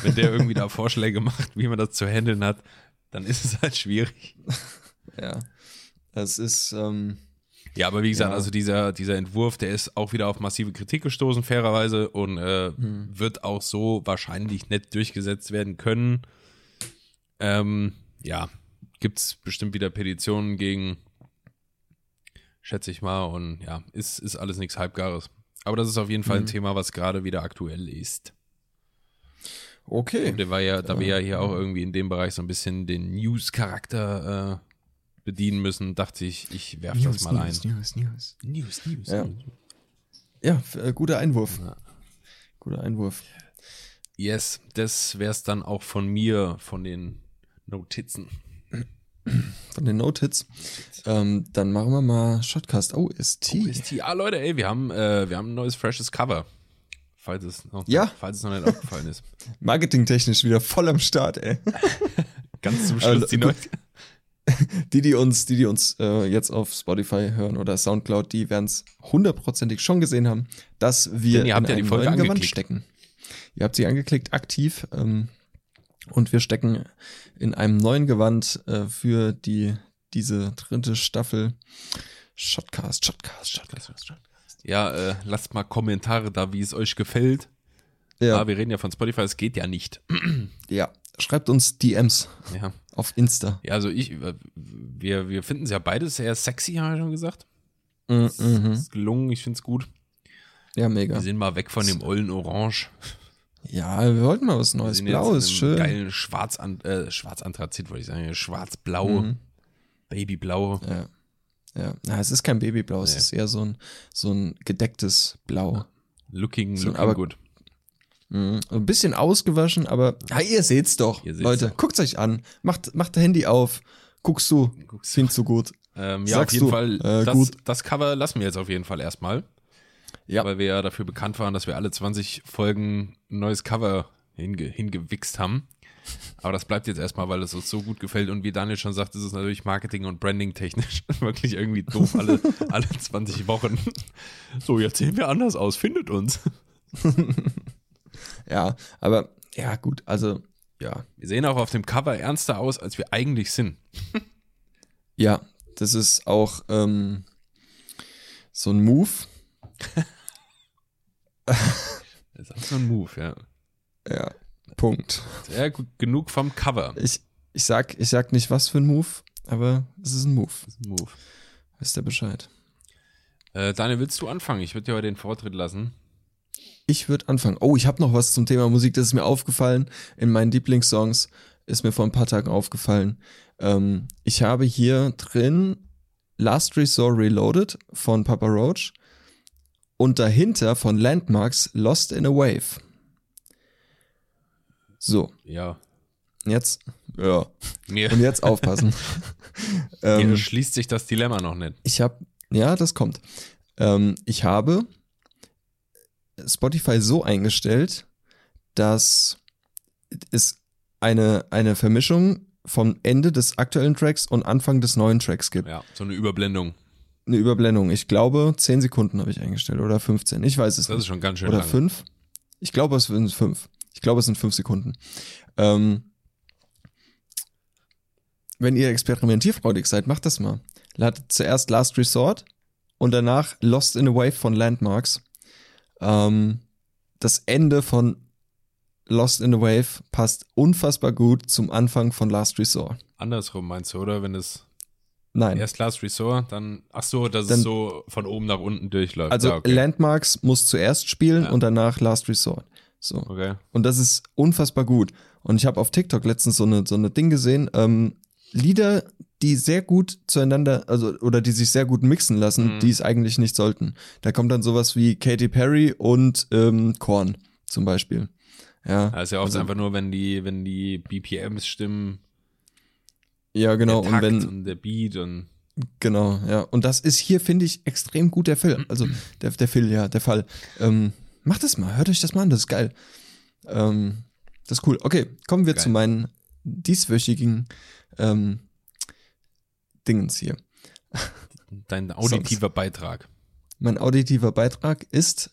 wenn der irgendwie da Vorschläge macht, wie man das zu handeln hat, dann ist es halt schwierig. Ja. Das ist, ähm, Ja, aber wie gesagt, Ja. also dieser, dieser Entwurf, der ist auch wieder auf massive Kritik gestoßen, fairerweise, und äh, Hm. wird auch so wahrscheinlich nicht durchgesetzt werden können. Ähm, ja, gibt's bestimmt wieder Petitionen gegen, schätze ich mal, und ja, ist, ist alles nichts Halbgares. Aber das ist auf jeden Fall ein Mhm. Thema, was gerade wieder aktuell ist. okay. Der war ja, da wir ja hier auch irgendwie in dem Bereich so ein bisschen den News-Charakter äh, bedienen müssen, dachte ich, ich werfe das mal ein. News, News, News. News, News, Ja. News. Ja, äh, guter Einwurf. Ja. Guter Einwurf. Yes, das wär's dann auch von mir, von den Notizen. Von den Notiz. Ähm, dann machen wir mal Shotcast OST. OST. Ah, Leute, ey, wir haben, äh, wir haben ein neues, freshes Cover. falls es noch, Ja. falls es noch nicht aufgefallen ist. Marketingtechnisch wieder voll am Start, ey. Ganz zum Schluss die gut. neue. Die, die uns, die, die uns äh, jetzt auf Spotify hören oder Soundcloud, die werden es hundertprozentig schon gesehen haben, dass wir Denn ihr habt in ja die Folge neuen Gewand angeklickt. stecken. Ihr habt sie angeklickt, aktiv. Ähm, und wir stecken in einem neuen Gewand äh, für die diese dritte Staffel. Shotcast, Shotcast, Shotcast, Shotcast. Ja, äh, lasst mal Kommentare da, wie es euch gefällt. Ja, Ah, wir reden ja von Spotify, es geht ja nicht. ja. Schreibt uns DMs Ja, auf Insta. ja also ich, äh, wir, wir finden es ja beides sehr sexy, haben wir schon gesagt. Mhm, Es ist gelungen, ich finde es gut. Ja, mega. Wir sind mal weg von dem ollen Orange. Ja, wir wollten mal was Neues. Blau ist schön. geilen Schwarz, äh, Schwarzanthrazit, wollte ich sagen. Schwarz-Blau, Mhm. Babyblau. Ja. Ja. Na, es ist kein Babyblau, es Nee. ist eher so ein, so ein gedecktes Blau. Looking, So, looking aber- good. Mhm. Ein bisschen ausgewaschen, aber ja, ihr seht's doch. Ihr seht's Leute, doch. guckt's euch an. Macht, macht das Handy auf. Guckst du. Guckst. Findest du gut. Ähm, ja, Sagst auf jeden du, Fall. äh, das, gut. das Cover lassen wir jetzt auf jeden Fall erstmal. Ja. Weil wir ja dafür bekannt waren, dass wir alle 20 Folgen ein neues Cover hinge hingewichst haben. Aber das bleibt jetzt erstmal, weil es uns so gut gefällt. Und wie Daniel schon sagt, ist es natürlich Marketing- und Branding-technisch wirklich irgendwie doof alle, alle 20 Wochen. So, jetzt sehen wir anders aus. Findet uns. Ja, aber ja, gut, also ja. Wir sehen auch auf dem Cover ernster aus, als wir eigentlich sind. Ja, das ist auch ähm, so ein Move. Das ist auch so ein Move, ja. Ja, Punkt. Sehr gut genug vom Cover. Ich, ich, sag, ich sag nicht, was für ein Move, aber es ist ein Move. Das ist ein Move. Wisst ihr Bescheid? Äh, Daniel, willst du anfangen? Ich würde dir heute den Vortritt lassen. Ich würde anfangen. Oh, ich habe noch was zum Thema Musik, das ist mir aufgefallen. In meinen Lieblingssongs ist mir vor ein paar Tagen aufgefallen. Ähm, ich habe hier drin Last Resort Reloaded von Papa Roach und dahinter von Landmarks Lost in a Wave. So, Ja. jetzt, ja, Mir, und jetzt aufpassen. mir ähm, schließt sich das Dilemma noch nicht. Ich habe, ja, das kommt. Ähm, ich habe Spotify so eingestellt, dass es eine, eine Vermischung vom Ende des aktuellen Tracks und Anfang des neuen Tracks gibt. Ja, so eine Überblendung. Eine Überblendung. Ich glaube, 10 Sekunden habe ich eingestellt oder 15. Ich weiß es Das ist nicht. schon ganz schön Oder lang. 5. Ich glaube, es sind 5. Ich glaube, es sind 5 Sekunden. Ähm, wenn ihr experimentierfreudig seid, macht das mal. Ladet zuerst Last Resort und danach Lost in a Wave von Landmarks. Ähm, das Ende von Lost in a Wave passt unfassbar gut zum Anfang von Last Resort. Andersrum meinst du, oder? Wenn es Nein. erst Last Resort, dann, ach so, dass Dann- es so von oben nach unten durchläuft. Also ja, okay. Landmarks muss zuerst spielen Ja. und danach Last Resort. So. okay. Und das ist unfassbar gut. Und ich habe auf TikTok letztens so eine, so eine Ding gesehen, ähm, Lieder, die sehr gut zueinander, also oder die sich sehr gut mixen lassen, Mhm. die es eigentlich nicht sollten. Da kommt dann sowas wie Katy Perry und ähm, Korn zum Beispiel. Ja, Ja, ist ja oft Also- einfach nur, wenn die, wenn die BPMs stimmen, ja genau. der Und Takt wenn und der Beat und genau, ja. Und das ist hier finde ich extrem gut der Film. Also der der Phil, ja, der Fall. Ähm, macht das mal, hört euch das mal an, das ist geil. Ähm, das ist cool. Okay, kommen wir Geil. zu meinen dieswöchigen ähm, Dingens hier. dein auditiver Beitrag. Mein auditiver Beitrag ist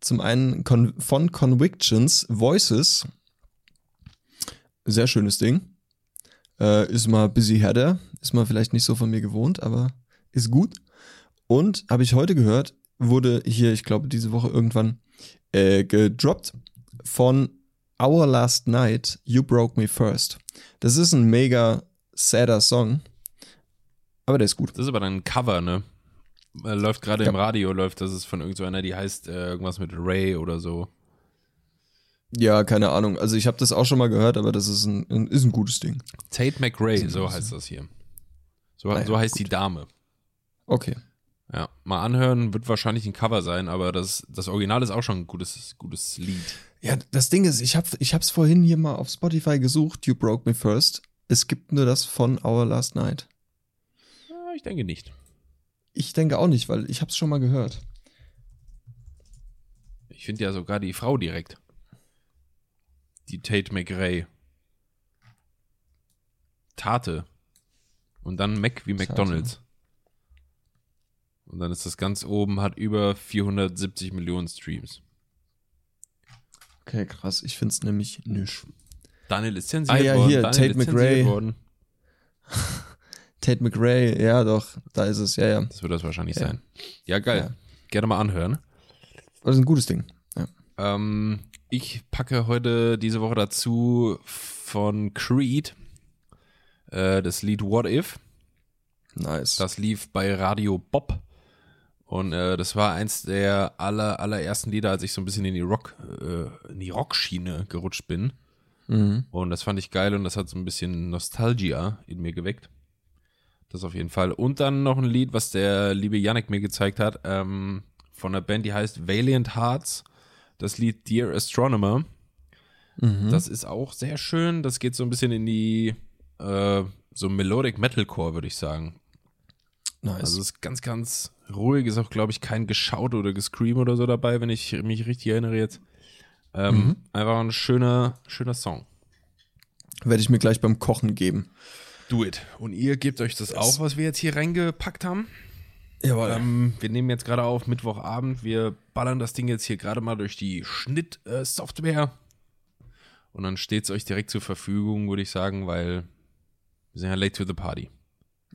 zum einen von Convictions Voices. Sehr schönes Ding. Äh, ist mal busy header. Ist mal vielleicht nicht so von mir gewohnt, aber ist gut. Und habe ich heute gehört, wurde hier, ich glaube, diese Woche irgendwann äh, gedroppt von Our Last Night, You Broke Me First. Das ist ein mega sadder Song. Aber der ist gut. Das ist aber dann ein Cover, ne? Äh, Läuft gerade Ja. im Radio, läuft das ist von irgendeiner, die heißt äh, irgendwas mit Ray oder so. Ja, keine Ahnung. Also ich habe das auch schon mal gehört, aber das ist ein, ein, ist ein gutes Ding. Tate McRae, So- heißt das hier. So, Ah ja, so heißt gut. die Dame. Okay. Ja, mal anhören, wird wahrscheinlich ein Cover sein, aber das, das Original ist auch schon ein gutes, gutes Lied. Ja, das Ding ist, ich habe ich hab's vorhin hier mal auf Spotify gesucht, You Broke Me First. Es gibt nur das von Our Last Night. Ja, ich denke nicht. Ich denke auch nicht, weil ich hab's schon mal gehört. Ich finde ja sogar die Frau direkt. Die Tate McRae. Tate. Und dann Mac wie. McDonalds. Und dann ist das ganz oben, hat über 470 Millionen Streams. Okay, krass. Ich find's nämlich nicht. Daniel ist zensiert Ah ja, worden. hier, Daniel Tate McRae. Tate McRae, ja doch, da ist es, ja, ja. Das wird das wahrscheinlich Ja. sein. Ja, geil. Ja. Gerne mal anhören. Das ist ein gutes Ding. Ja. Ähm, ich packe heute diese Woche dazu von Creed äh, das Lied What If. Nice. Das lief bei Radio Bob. Und äh, das war eins der aller, allerersten Lieder, als ich so ein bisschen in die Rock, äh, in die Rockschiene gerutscht bin. mhm. Und das fand ich geil und das hat so ein bisschen Nostalgia in mir geweckt. Das auf jeden Fall. Und dann noch ein Lied, was der liebe Yannick mir gezeigt hat, ähm, von einer Band, die heißt Valiant Hearts. Das Lied Dear Astronomer. Mhm. Das ist auch sehr schön. Das geht so ein bisschen in die äh, so Melodic Metalcore, würde ich sagen. nice. Also es ist ganz, ganz ruhig. Ist auch, glaube ich, kein Geschaut oder Gescream oder so dabei, wenn ich mich richtig erinnere jetzt. Ähm, Mhm. Einfach ein schöner, schöner Song. Werde ich mir gleich beim Kochen geben. Do it. Und ihr gebt euch das auch, was wir jetzt hier reingepackt haben. Jawohl. Ähm, wir nehmen jetzt gerade auf Mittwochabend. Wir ballern das Ding jetzt hier gerade mal durch die Schnittsoftware. Und dann steht es euch direkt zur Verfügung, würde ich sagen, weil wir sind ja late to the party.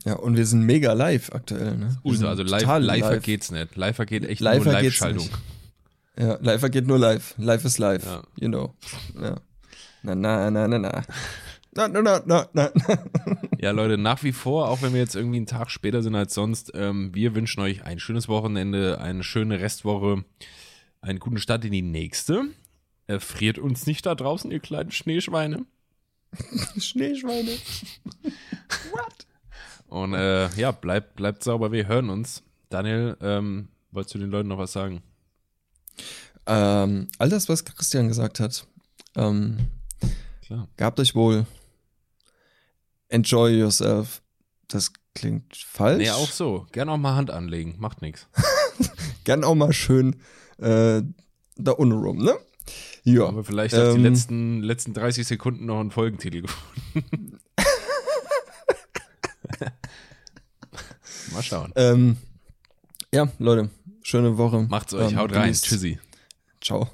ja, und wir sind mega live aktuell, ne? Ultra, also live, live, geht's nicht. Live geht echt Live nur Live-Schaltung. Ja, live geht nur live. Live ist live. Ja. You know. Ja. Na, na, na, na, na. Na, na, na, na, na. Ja, Leute, nach wie vor, auch wenn wir jetzt irgendwie einen Tag später sind als sonst, ähm, wir wünschen euch ein schönes Wochenende, eine schöne Restwoche, einen guten Start in die nächste. Erfriert uns nicht da draußen, ihr kleinen Schneeschweine. Schneeschweine. Und äh, ja, bleibt, bleibt sauber, wir hören uns. Daniel, ähm, wolltest du den Leuten noch was sagen? Ähm, all das, was Christian gesagt hat. Ähm, Klar. gehabt euch wohl. Enjoy yourself. Das klingt falsch. Nee, auch so. Gerne auch mal Hand anlegen, macht nichts. Gern auch mal schön äh, da unten rum, ne? Ja. Aber vielleicht auf die ähm, letzten, letzten 30 Sekunden noch einen Folgentitel gefunden. mal schauen. Ähm, ja, Leute, schöne Woche. Macht's euch, Ähm, haut rein. Tschüssi. Ciao.